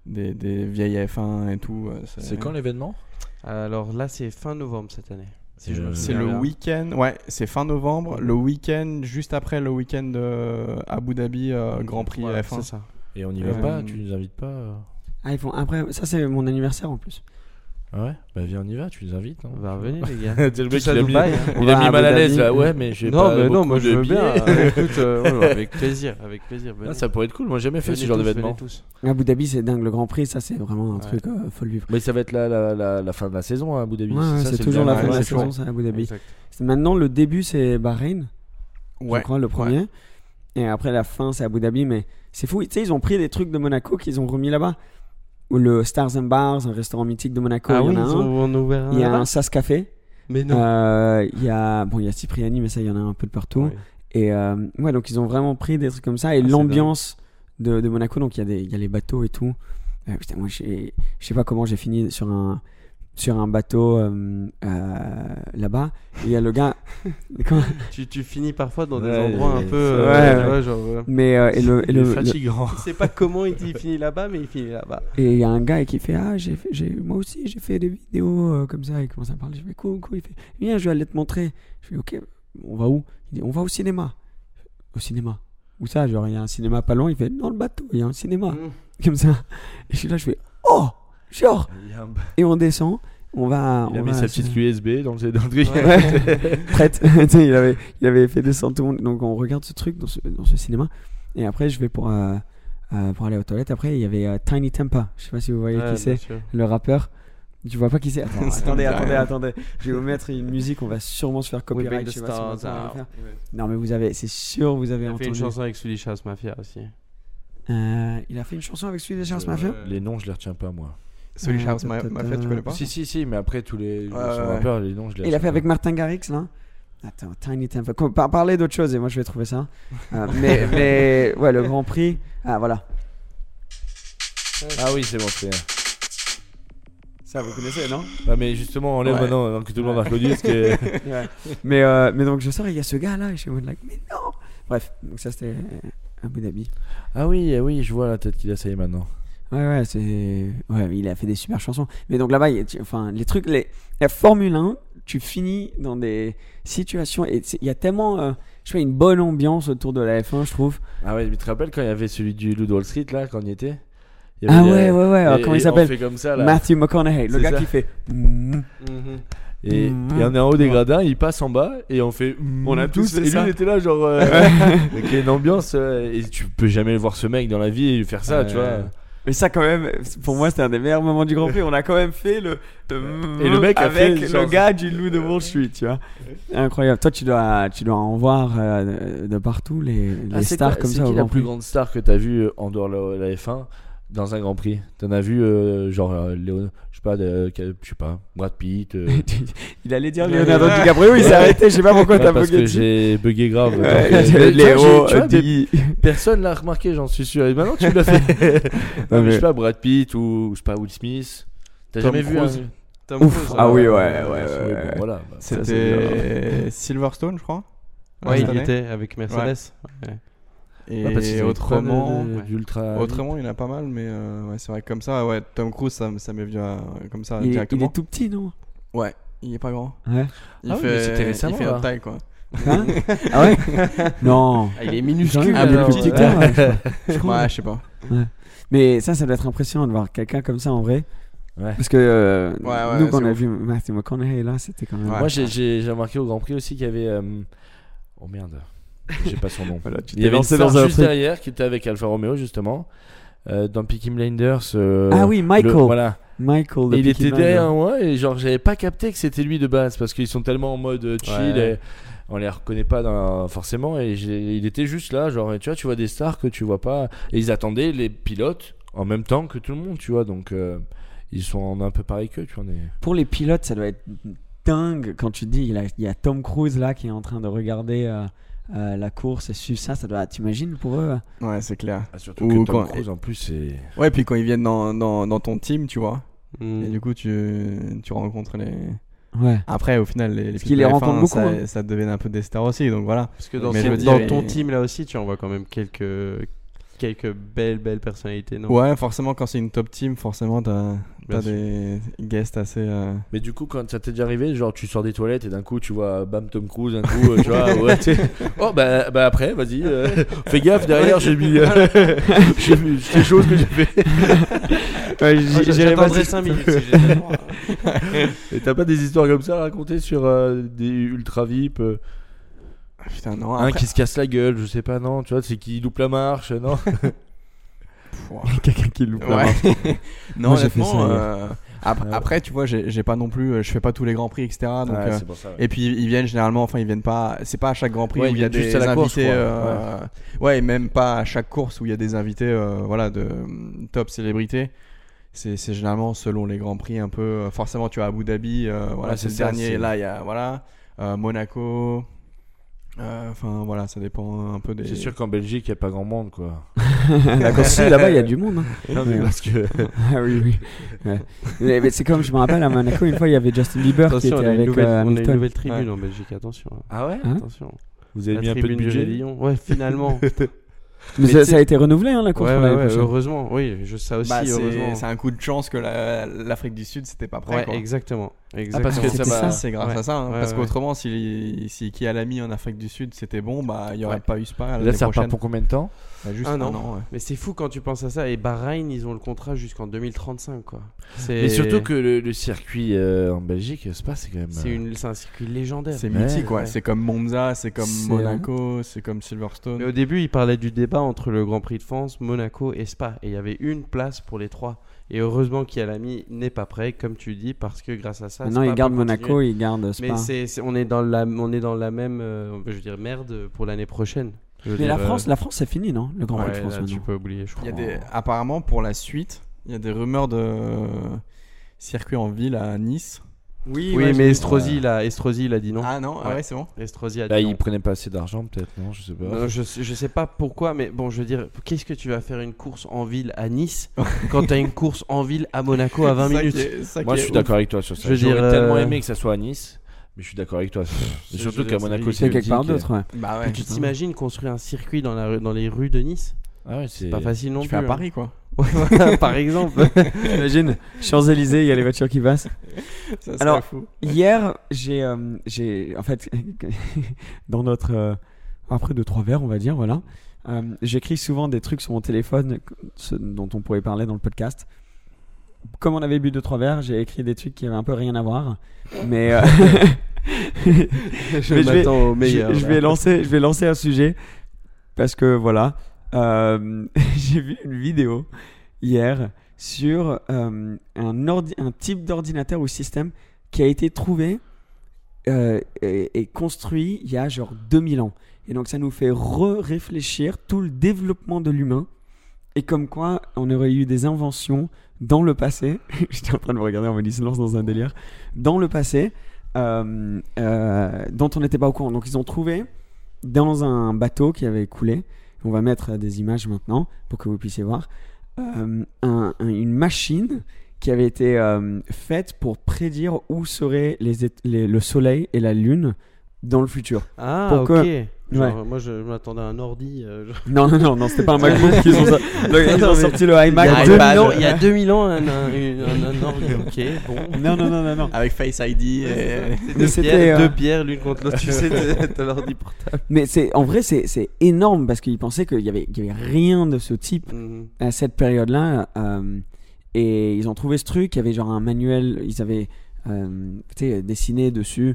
des, des vieilles F1 et tout. C'est quand l'événement? Alors là, c'est fin novembre cette année. Si je me C'est souviens le bien. week-end, ouais, c'est fin novembre, le week-end juste après le week-end de Abu Dhabi euh, Grand Prix Voilà, F1. c'est ça. Et on y va Euh, pas Tu nous invites pas euh Ah, ils font après. Ça, c'est mon anniversaire en plus. Ah ouais Bah viens, on y va, tu nous invites. hein. Bah revenez les gars. C'est le mec, à il a mis, Dubaï, hein. On il va a mis mal à l'aise là. Ouais, mais j'ai Non, pas mais non, moi je de veux bien. billets. Écoute, euh, ouais, avec plaisir, avec plaisir. venez. Ah, ça pourrait être cool. Moi, j'ai jamais fait ce Venez genre tous, d'événement. venez tous. Abu Dhabi, c'est dingue. Le Grand Prix, ça, c'est vraiment un Ouais. truc, euh, faut le vivre. Mais ça va être la, la, la, la fin de la saison à Abu Dhabi. C'est toujours la fin de la c'est saison, toujours- ça, Abu Dhabi. C'est Maintenant, le début, c'est Bahreïn, je crois, le premier. Et après, la fin, c'est Abu Dhabi. Mais c'est fou. Tu sais, ils ont pris des trucs de Monaco qu'ils ont remis là-bas. Ou le Stars and Bars, un restaurant mythique de Monaco. Ah il y oui, en a ils un. ont ouvert un Il y a un Sas Café. Mais non. Euh, Il y a bon, il y a Cipriani, mais ça, il y en a un peu de partout. Et euh, ouais, donc ils ont vraiment pris des trucs comme ça. Et Ah, l'ambiance de, de Monaco, donc il y, a des- il y a les bateaux et tout. Euh, putain, moi, je sais pas comment j'ai fini sur un, sur un bateau euh, euh, là-bas. Et il y a le gars. Comment Tu, tu finis parfois dans des Ouais, endroits un peu. Ouais, euh, tu ouais. vois, genre, euh, Mais euh, et le, et le- le- fatigant. Il sait pas comment il, il finit là-bas, mais il finit là-bas. Et il y a un gars qui fait Ah, j'ai fait- j'ai, moi aussi, j'ai fait des vidéos euh, comme ça. Il commence à parler. Je fais Cool, cool. Il fait Viens, je vais aller te montrer. Je fais Ok, on va où? Il dit On va au cinéma. Au cinéma. Où ça Genre, il y a un cinéma pas loin? Il fait Dans le bateau, il y a un cinéma. Comme ça. Et je suis là, je fais Oh Genre Il a, un- Et on descend. On va. il a mis va sa petite USB dans le, dans le truc. Ouais. prête. Il, avait, il avait fait descendre tout le monde. Donc on regarde ce truc dans ce, dans ce cinéma. Et après, je vais pour, euh, euh, pour aller aux toilettes. Après, il y avait euh, Tiny Tempa. Je sais pas si vous voyez Ouais, qui c'est, le rappeur. Tu vois pas qui c'est? Attendez, attendez, attendez. Je vais vous mettre une musique. On va sûrement se faire copyright. Bring the je sais pas si. Non, mais vous avez, c'est sûr, vous avez Il a fait une chanson avec Swedish House Mafia aussi. Euh, il a fait une chanson avec Swedish House Mafia? Les noms, je les retiens pas, moi. Swedish Euh, House Mafia, tu connais pas Si, si, si, mais après, tous les Ouais, ouais. rappeurs, les noms, je les Il a fait avec. Martin Garrix là Attends, Tiny par- Parlez d'autre chose et moi je vais trouver ça. Euh, mais, mais ouais, le Grand Prix. Ah voilà. Ah oui, c'est bon, c'est. Ça vous connaissez, non? Ah, mais justement, enlève Ouais. maintenant, avant que tout le monde a reconnu. Parce que... mais, euh, mais donc je sors et il y a ce gars là et je suis en mode like, mais non Bref, donc ça c'était Abu Dhabi. Ah oui, eh oui, je vois la tête qu'il a, ça y est maintenant. Ouais, ouais, c'est. Ouais, il a fait des super chansons. Mais donc là-bas, il y a- tu- enfin, les trucs. Les... La Formule 1, tu finis dans des situations. Et il y a tellement. euh, je fais une bonne ambiance autour de la F1, je trouve. Ah ouais, mais tu te rappelles quand il y avait celui du Loup Wall Street, là, quand on y était? Il y Ah avait, ouais, euh, ouais, ouais. alors et- comment il s'appelle? Matthew McConaughey, le gars ça. qui fait. Mm. Et, Mhm. et on est en haut des gradins, il passe en bas et on fait. mm, On a tous Et lui, ça. il était là, genre. euh, avec une ambiance. euh, et tu peux jamais voir ce mec dans la vie et faire ça, tu vois. Mais ça, quand même, pour moi, c'était un des meilleurs moments du Grand Prix. On a quand même fait le. Et le mec a avec fait, le genre- gars du loup de Wall Street, tu vois. Incroyable. Toi, tu dois, tu dois en voir euh, de, partout les, les Ah, c'est stars quoi- comme c'est ça qui au la plus grande star que t'as vue euh, en dehors de la, la F1 dans un Grand Prix T'en as vu, euh, genre, euh, Léo, je sais pas, de- je sais pas, Brad Pitt. euh, Il allait dire Leonardo DiCaprio, il s'est arrêté. Je sais pas pourquoi Ouais, t'as parce bugué que dessus. j'ai bugué grave. Ouais, Mais tu vois, Léo, j'ai- tu vois, Di- mais Personne l'a remarqué, j'en suis sûr. Et maintenant tu l'as fait. Non, mais je sais pas, Brad Pitt ou je sais pas, Will Smith. T'as Tom jamais vu Cruise. un. Tom Ouf. Cruise, Ah oui, ouais, ouais, ouais, c'est- ouais, bon, ouais. voilà. bah, Ça, c'est C'était Silverstone, je crois. Ouais, cette il y année. était avec Mercedes. Ouais. Et Ouais, parce autrement, de- autrement, il y en a pas mal, mais euh, ouais, c'est vrai que comme ça, ouais, Tom Cruise, ça, m'est venu à- comme ça Il, est- il directement. est tout petit, non? Ouais, il est pas grand. Ouais. Il Ah oui, fait, mais c'était récemment, il fait là. un taille quoi. Hein? Ah ouais? Non. Ah, il est minuscule. Ah, oui. petit que toi, ouais, je crois. Je crois. Ouais, je sais pas. Mais ça, ça doit être impressionnant de voir quelqu'un comme ça en vrai. Ouais. Parce que euh, Ouais, ouais, nous, quand on a ouf. vu Matthew McConaughey là, c'était quand même. Ouais. Moi j'ai- j'ai j'ai remarqué au Grand Prix aussi qu'il y avait. euh, Oh merde, j'ai pas son nom. Voilà, tu il y avait une lancé star dans un juste truc. derrière qui était avec Alfa Romeo justement. euh, dans Peaky Blinders. euh, Ah oui, Michael. le- voilà. Michael. de Et il Peaky était Blinders. derrière moi et genre j'avais pas capté que c'était lui de base parce qu'ils sont tellement en mode euh, chill Ouais. et on les reconnaît pas dans- forcément et j'ai- il était juste là genre et tu vois tu vois des stars que tu vois pas et ils attendaient les pilotes en même temps que tout le monde tu vois donc euh, ils sont un peu pareil qu'eux tu vois est- Pour les pilotes, ça doit être dingue quand tu dis il, a- il y a Tom Cruise là qui est en train de regarder euh, euh, la course et suivre ça. Ça doit. T'imagines pour eux euh, Ouais, c'est clair. Ah, surtout Ou que Tom quand- Cruise en plus c'est Ouais, puis quand ils viennent dans, dans, dans ton team, tu vois. Mm. Et du coup, tu, tu rencontres les. Ouais. Après, au final, les, les Parce les rencontrent F1, beaucoup, Ça, hein. ça devient un peu des stars aussi, donc voilà. Parce que dans, Mais dans ton team là aussi, tu en vois quand même quelques, quelques belles, belles personnalités, non? Ouais, forcément, quand c'est une top team, forcément, t'as des guests assez. euh, mais du coup quand ça t'est déjà arrivé genre tu sors des toilettes et d'un coup tu vois bam Tom Cruise un coup euh, tu vois ouais, tu sais. oh bah, bah après vas-y euh, fais gaffe derrière j'ai mis euh, j'ai mis des choses que j'ai fait. Ouais, j'irai pas J'attendrai si- 5 minutes si et t'as pas des histoires comme ça à raconter sur euh, des ultra VIP euh, Putain, non. Un après- qui se casse la gueule, je sais pas, non, tu vois, c'est qui loupe la marche, non. Quelqu'un qui loupe la marche. non, Moi, fait honnêtement, ça, euh, Ouais. après, tu vois, j'ai pas non plus, euh, je fais pas tous les grands prix, etc. Donc, Ouais, euh, pour ça. et puis ils viennent généralement, enfin ils viennent pas, c'est pas à chaque grand prix où il y a des course, invités, euh, ouais. et même pas à chaque course où il y a des invités, voilà, de euh, top célébrités. C'est généralement selon les grands prix un peu. Forcément, tu as Abu Dhabi, euh, voilà, Ouais, c'est le ça, dernier. Là, il y a voilà, euh, Monaco. Euh, Enfin voilà, ça dépend un peu des. C'est sûr qu'en Belgique, il y a pas grand monde, quoi. Si, là-bas, il y a du monde. hein. Non, mais parce que. Ah oui, oui. Ouais. Mais, mais c'est comme, je me rappelle, à Monaco, une fois, il y avait Justin Bieber qui était avec nouvelle, euh, on a une Hamilton. nouvelle tribune en Belgique, attention. hein. Ah ouais Hein Attention. Vous avez La mis un peu de budget Lyon. Ouais, finalement. Mais, Mais ça, a été renouvelé, hein, la course Ouais, pour ouais, heureusement. Oui, je, ça aussi, Bah, heureusement. c'est un coup de chance que la- l'Afrique du Sud c'était pas prêt. Ouais, quoi. exactement. Ah, exactement. parce que ça ça. C'est grâce Ouais. à ça, hein, Ouais, parce ouais. qu'autrement, si, si qui a l'ami en Afrique du Sud c'était bon, bah il y aurait Ouais. pas eu Spa Là, ça repart pour combien de temps? Bah, juste Un un an. an. ouais. Mais c'est fou quand tu penses à ça. Et Bahreïn, ils ont le contrat jusqu'en 2035, quoi. C'est Et surtout que le, le circuit euh, en Belgique, Spa, c'est quand même. c'est euh, une, c'est un circuit légendaire. C'est mythique, ouais. ouais. C'est comme Monza, c'est comme C'est- Monaco, c'est comme Silverstone. Mais au début, il parlait du débat entre le Grand Prix de France, Monaco et Spa. Et il y avait une place pour les trois. Et heureusement Kialami n'est pas prêt, comme tu dis, parce que grâce à ça. Maintenant, il garde Monaco, il garde Spa. Mais c'est, c'est- on, est dans la, on est dans la même euh, je veux dire, merde pour l'année prochaine. Mais dire, la euh, France, la France, c'est fini, non Le Grand Prix de France là, tu peux oublier, je Il y crois. a des, apparemment pour la suite, il y a des rumeurs de circuit en ville à Nice. Oui, Oui, ouais, j'ai mais. Estrosi, il a, Estrosi, il a dit non. Ah non, ah Ouais. ouais, c'est bon. Estrosi a dit Là, non. ils prenaient pas assez d'argent, peut-être, non Je sais pas. Non, je, sais- je sais pas pourquoi, mais bon, je veux dire, qu'est-ce que tu vas faire une course en ville à Nice quand t'as une course en ville à Monaco à 20 Ça minutes est- ça Moi, qui je est suis ouf. d'accord avec toi sur ça. Je veux J'aurais dire, tellement euh, aimé que ça soit à Nice, mais je suis d'accord avec toi. Et je surtout veux qu'à dire, Monaco, c'est C'est quelque part d'autre, ouais. Bah ouais. Tu t'imagines construire un circuit dans, la rue- dans les rues de Nice? Ah ouais, c'est C'est pas facile non Tu plus. fais à hein. Paris quoi. Ouais, voilà, Par exemple. Imagine, Champs-Élysées, il y a les voitures qui passent. Ça Alors, fou. Hier, j'ai, euh, j'ai, en fait, dans notre, euh, après deux trois verres, on va dire, voilà, euh, j'écris souvent des trucs sur mon téléphone, ce dont on pourrait parler dans le podcast. Comme on avait bu deux trois verres, j'ai écrit des trucs qui avaient un peu rien à voir, mais je Mais je vais- m'attends au meilleur. je, vais lancer, je vais lancer un sujet parce que voilà, euh, j'ai vu une vidéo hier sur euh, un, type d'ordinateur ou système qui a été trouvé euh, et, construit il y a genre 2000 ans. Et donc ça nous fait re-réfléchir tout le développement de l'humain et comme quoi on aurait eu des inventions dans le passé. J'étais en train de me regarder en me disant, dans un délire. Dans le passé, dont on n'était pas au courant. Donc ils ont trouvé dans un bateau qui avait coulé, on va mettre des images maintenant pour que vous puissiez voir, euh, un- un- une machine qui avait été euh, faite pour prédire où seraient les, le soleil et la lune dans le futur. Ah, Pour ok. que- Genre, Moi, je m'attendais à un ordi. euh, genre- Non, non, non, non c'était pas un MacBook qu'ils ont, ils ont Non, sorti le Il y, iMac. a en 2000 iPad. ans, il y a 2000 ans, un, un, une- un- un ordi. Ok, bon. Non, non, non, non, non. Avec Face ID et. Deux pierres, euh, deux pierres, l'une contre l'autre. Tu sais, t'as l'ordi portable. Mais c'est en vrai c'est énorme parce qu'ils pensaient qu'il y avait y avait rien de ce type Mhm. à cette période-là euh, et ils ont trouvé ce truc. Il y avait genre un manuel, ils avaient euh, dessiné dessus,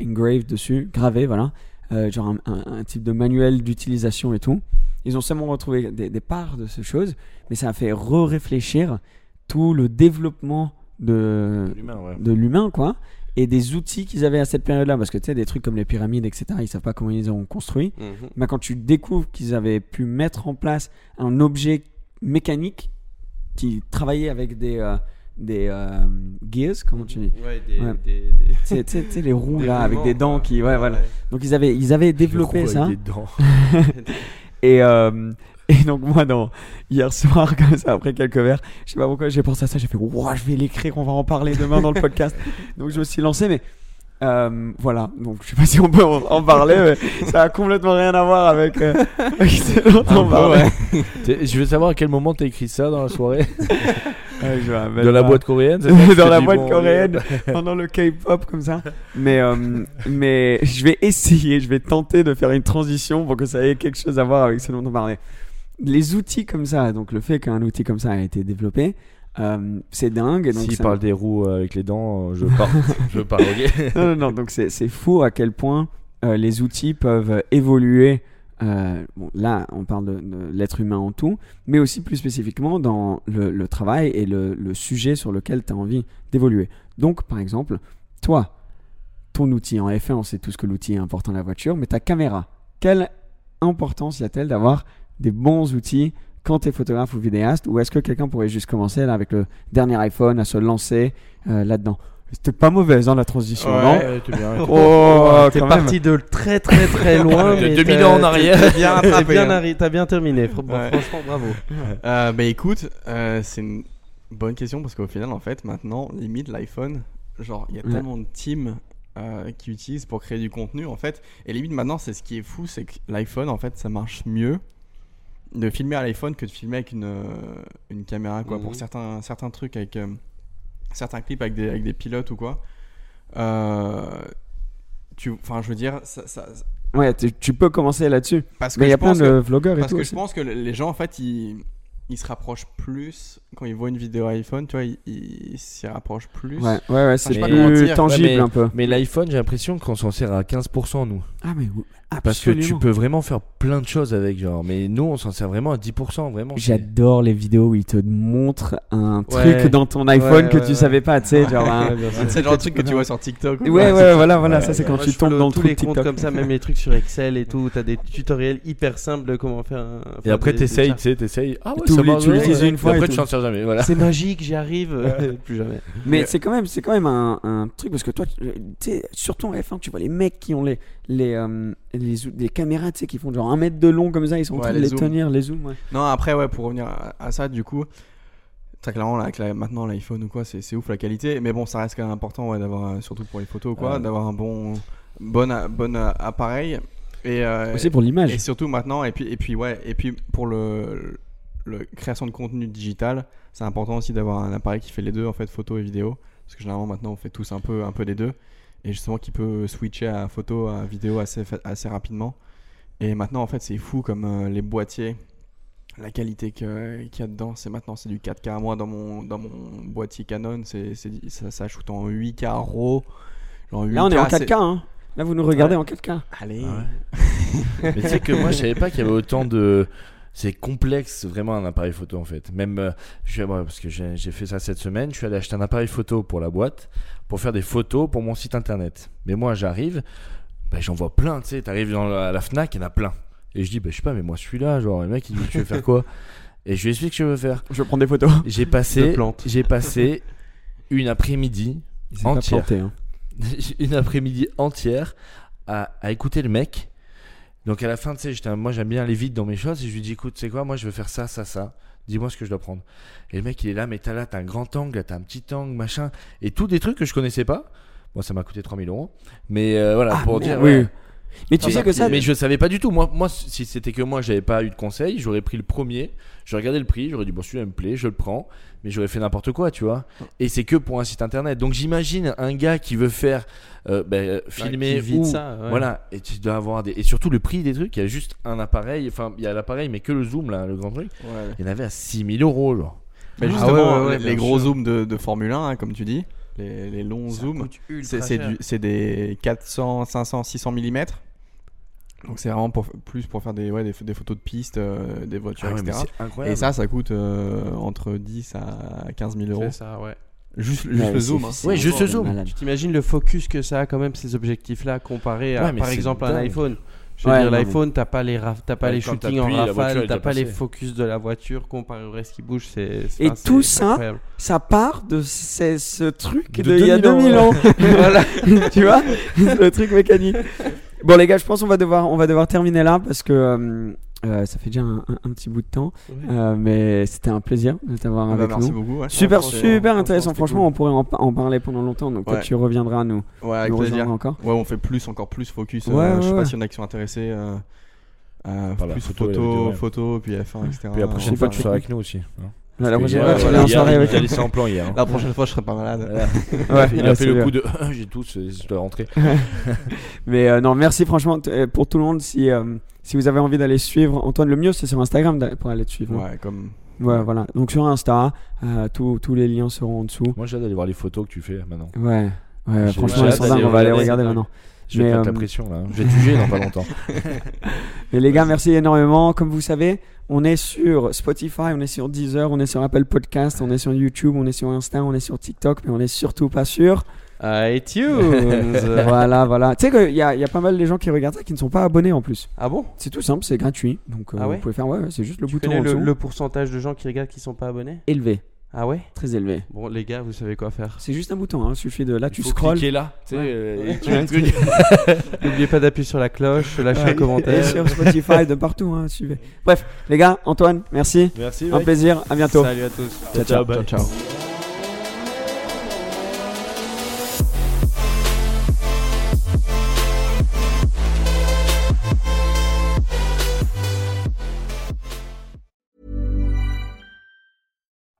engraved dessus, gravé voilà, euh, genre un, un- un type de manuel d'utilisation et tout. Ils ont seulement retrouvé des, des parts de ces choses, mais ça a fait re-réfléchir tout le développement de L'humain, ouais. de l'humain, quoi, et des outils qu'ils avaient à cette période-là. Parce que tu sais, des trucs comme les pyramides, etc., ils savent pas comment ils ont construit. Mhm. Mais quand tu découvres qu'ils avaient pu mettre en place un objet mécanique qui travaillait avec des, euh, des euh, gears, comment tu dis? Ouais, des. Ouais. des, des- Tu sais- les roues des là, avec des dents quoi. qui. Ouais, voilà. Donc ils avaient, ils avaient développé Le ça. avec des dents. Et, euh, et donc moi, dans, hier soir, comme ça, après quelques verres, je sais pas pourquoi j'ai pensé à ça, j'ai fait, Ouah, je vais l'écrire, on va en parler demain dans le podcast. donc je me suis lancé, mais euh, voilà, donc je sais pas si on peut en, parler, mais ça a complètement rien à voir avec, euh, avec ce dont on peu, parlait. T'es- Je veux savoir à quel moment t'as écrit ça dans la soirée Ouais, je De la boîte coréenne dans la boîte bon, coréenne allez, pendant le K-pop comme ça mais euh, mais je vais essayer je vais tenter de faire une transition pour que ça ait quelque chose à voir avec ce dont on parlait les outils comme ça donc le fait qu'un outil comme ça a été développé euh, c'est dingue S'il ça- parle des roues euh, avec les dents, euh, je pars. je pars, ok non, non, non, donc c'est c'est fou à quel point euh, les outils peuvent évoluer. Euh, là, on parle de, l'être humain en tout, mais aussi plus spécifiquement dans le, travail et le, sujet sur lequel tu as envie d'évoluer. Donc, par exemple, toi, ton outil en F1, on sait tous que l'outil est important dans la voiture, mais ta caméra, quelle importance y a-t-elle d'avoir des bons outils quand tu es photographe ou vidéaste Ou est-ce que quelqu'un pourrait juste commencer avec le dernier iPhone à se lancer euh, là-dedans? C'était pas mauvaise hein, la transition, Ouais, non ouais, t'es bien, Oh, T'es parti de très très très loin. De mais 2000 t'as- ans en arrière. T'as bien, t'as bien, hein. t'as bien terminé. Fr- Ouais. Franchement, bravo. Euh, bah écoute, euh, c'est une bonne question parce qu'au final, en fait, maintenant, limite l'iPhone, genre, il y a Ouais. tellement de teams euh, qui utilisent pour créer du contenu, en fait. Et limite, maintenant, c'est ce qui est fou, c'est que l'iPhone, en fait, ça marche mieux de filmer à l'iPhone que de filmer avec une, euh, une caméra, quoi. Pour certains, certains trucs, avec euh, certains clips avec des, avec des pilotes ou quoi. Euh, tu, enfin, je veux dire, ça, ça- Ouais, tu, peux commencer là-dessus. parce que Mais il y a plein de que- vlogueurs et parce tout que aussi. je pense que les gens, en fait, ils, ils se rapprochent plus quand ils voient une vidéo iPhone, tu vois, ils s'y rapprochent plus. Ouais, ouais, ouais, c'est plus tangible Ouais, mais, un peu. Mais l'iPhone, j'ai l'impression qu'on s'en sert à 15% nous. Ah, mais oui, Parce que tu absolument. peux vraiment faire plein de choses avec, genre. Mais nous, on s'en sert vraiment à 10%, vraiment. c'est- J'adore les vidéos où ils te montrent un Ouais. truc dans ton iPhone Ouais, que ouais, tu ouais. savais pas, tu sais, genre un- C'est le genre de truc que tu vois sur TikTok. ou Ouais, ouais, voilà, voilà, ça c'est quand Moi, tu tombes dans le tous truc les comptes comme ça, même les trucs sur Excel et tout. T'as des tutoriels hyper simples de comment faire. un- Et après, t'essayes, tu sais, t'essayes. Ah ouais, Tu l'utilises une fois après, tu t'en sers jamais, voilà. C'est magique, j'y arrive. Plus jamais. Mais c'est quand même, c'est quand même un, un truc parce que toi, tu tu sais, surtout en F1, tu vois les mecs qui ont les les euh, les, caméras, tu sais, qui font genre un mètre de long comme ça, ils sont en train de les tenir, les zooms. Ouais. Non, après, ouais, pour revenir à, à ça, du coup, très clairement, là, avec la- maintenant l'iPhone ou quoi, c'est c'est ouf la qualité. Mais bon, ça reste quand même important, ouais, d'avoir, euh, surtout pour les photos ou quoi, d'avoir un bon, bon, a- bon euh, appareil. Et, euh, Aussi pour l'image. Et surtout maintenant, et puis, et puis, ouais, et puis pour le, le création de contenu digital, c'est important aussi d'avoir un appareil qui fait les deux, en fait, photo et vidéo. Parce que généralement, maintenant, on fait tous un peu, un peu des deux. Et justement, qui peut switcher à photo, à vidéo assez, assez rapidement. Et maintenant, en fait, c'est fou comme euh, les boîtiers, la qualité que- qu'il y a dedans. C'est maintenant, c'est du 4K. Moi, dans mon, dans mon boîtier Canon, c'est, c'est, ça, ça shoot en 8K RAW. Genre Là, on est 8K, en c'est- 4K. Hein. Là, vous nous regardez Ouais. en 4K. Allez. Ah Mais tu sais que moi, je savais pas qu'il y avait autant de. C'est complexe vraiment un appareil photo en fait. Même euh, je, ouais, parce que j'ai fait ça cette semaine. Je suis allé acheter un appareil photo pour la boîte pour faire des photos pour mon site internet. Mais moi, j'arrive, bah, j'en vois plein. Tu sais, t'arrives dans la, à la Fnac, il y en a plein. Et je dis, bah, je sais pas, mais moi, celui-là, genre, le mec, il dit, tu veux faire quoi Et je lui explique ce que je veux faire. Je vais prendre des photos. J'ai passé, j'ai passé une après-midi entière planté, hein. une après-midi entière à, à écouter le mec. Donc à la fin, tu sais, j'étais un- moi j'aime bien aller vite dans mes choses et je lui dis écoute, c'est quoi, moi je veux faire ça, ça, ça. Dis-moi ce que je dois prendre. Et le mec il est là, mais t'as là, t'as un grand angle, t'as un petit angle, machin. Et tous des trucs que je connaissais pas. Bon, ça m'a coûté 3000 euros. Mais euh, voilà, Ah, pour merde, dire. oui. ouais. Mais tu sais que ça. Mais je savais pas du tout. Moi, moi si c'était que moi, j'avais pas eu de conseil, j'aurais pris le premier. J'aurais regardé le prix, j'aurais dit bon, celui-là me plaît, je le prends. Mais j'aurais fait n'importe quoi, tu vois. Et c'est que pour un site internet. Donc j'imagine un gars qui veut faire euh, euh, filmer vide ou- ça, ouais. voilà. Et tu dois avoir des et surtout le prix des trucs. Il y a juste un appareil. Enfin, il y a l'appareil, mais que le zoom là, le grand truc. Ouais. Il y en avait à 6000 euros, genre. Mais Ah justement, ouais, ouais, ouais, les gros zooms de, de Formule 1, hein, comme tu dis, les, les longs zooms, c'est des 400, 500, 600 mm. Donc c'est vraiment pour, plus pour faire des, ouais, des, des photos de pistes, euh, des voitures, Ah ouais, etc. Et ça, ça coûte euh, entre 10 à 15 000 euros. C'est ça, ouais. Juste, juste Ouais, le zoom. hein. Ouais, juste le zoom. malade. Tu t'imagines le focus que ça a quand même ces objectifs-là comparé à par exemple un dingue. iPhone. Je veux Ouais, dire, l'iPhone, t'as pas les, raf- t'as pas les shootings en rafale, t'as pas les focus de la voiture comparé au reste qui bouge. C'est, Et enfin, tout ça, incroyable. ça part de ce, ce truc De de, il y a 2000 2000 ans, ans. voilà, tu vois, le truc mécanique. Bon les gars, je pense qu'on va devoir, on va devoir terminer là parce que euh, euh, ça fait déjà un, un- un petit bout de temps, euh, mais c'était un plaisir de t'avoir Ah bah, avec merci nous. beaucoup. ouais. Super, super intéressant. Franchement, on pourrait en, pa- en parler pendant longtemps. Donc, Ouais. toi, tu reviendras nous. Ouais, avec nous plaisir. encore. Ouais, on fait plus, encore plus focus. euh, Ouais, je sais ouais, pas s'il y en a qui sont intéressés. euh, euh, plus photo photo, puis F1, etc. Puis la prochaine fois, tu seras avec nous aussi. hein. La prochaine fois, tu euh, vas en soirée avec a laissé en plan hier. hein. La prochaine fois, je serai pas malade. Voilà. Il a fait le coup de j'ai tout, c'est- je dois rentrer. Mais euh, non, merci franchement euh, pour tout le monde. Si, euh, si vous avez envie d'aller suivre Antoine, le mieux c'est sur Instagram pour aller te suivre. hein. Ouais, comme. Ouais, voilà. Donc sur Insta, euh, tous tous les liens seront en dessous. Moi, j'ai hâte d'aller voir les photos que tu fais maintenant. Ouais, ouais J'ai- franchement, les on va aller regarder. maintenant. Je vais Mais, mettre la euh, pression là. hein. Je vais te juger dans pas longtemps. Mais les gars, merci énormément. Comme vous savez, on est sur Spotify, on est sur Deezer, on est sur Apple Podcast, on est sur YouTube, on est sur Insta, on est sur TikTok, mais on est surtout pas sur. iTunes. voilà, voilà. Tu sais qu'il y y a pas mal de gens qui regardent ça qui ne sont pas abonnés en plus. ah bon? C'est tout simple, c'est gratuit. Donc euh, Ah ouais? vous pouvez faire, ouais, c'est juste le Tu bouton connais en le, dessous. le pourcentage de gens qui regardent qui sont pas abonnés? Élevé. Ah ouais? Très élevé. Bon, les gars, vous savez quoi faire. C'est juste un bouton, hein. il suffit de là, tu faut scrolles. cliquer là, tu sais, Ouais. euh, et tu mets truc. N'oubliez pas d'appuyer sur la cloche, lâcher Ouais. un commentaire. Et sur Spotify, de partout, hein, suivez. Bref, les gars, Antoine, merci. Merci, Un mec. plaisir, à bientôt. Salut à tous. Ciao, ciao. Ciao,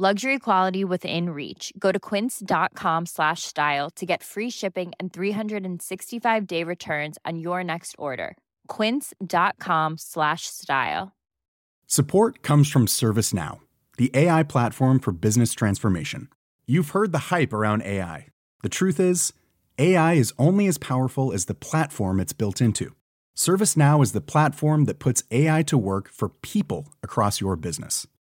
Luxury quality within reach. Go to quince.com slash style to get free shipping and 365 day returns on your next order. Quince.com slash style. Support comes from ServiceNow, the AI platform for business transformation. You've heard the hype around AI. The truth is, AI is only as powerful as the platform it's built into. ServiceNow is the platform that puts AI to work for people across your business,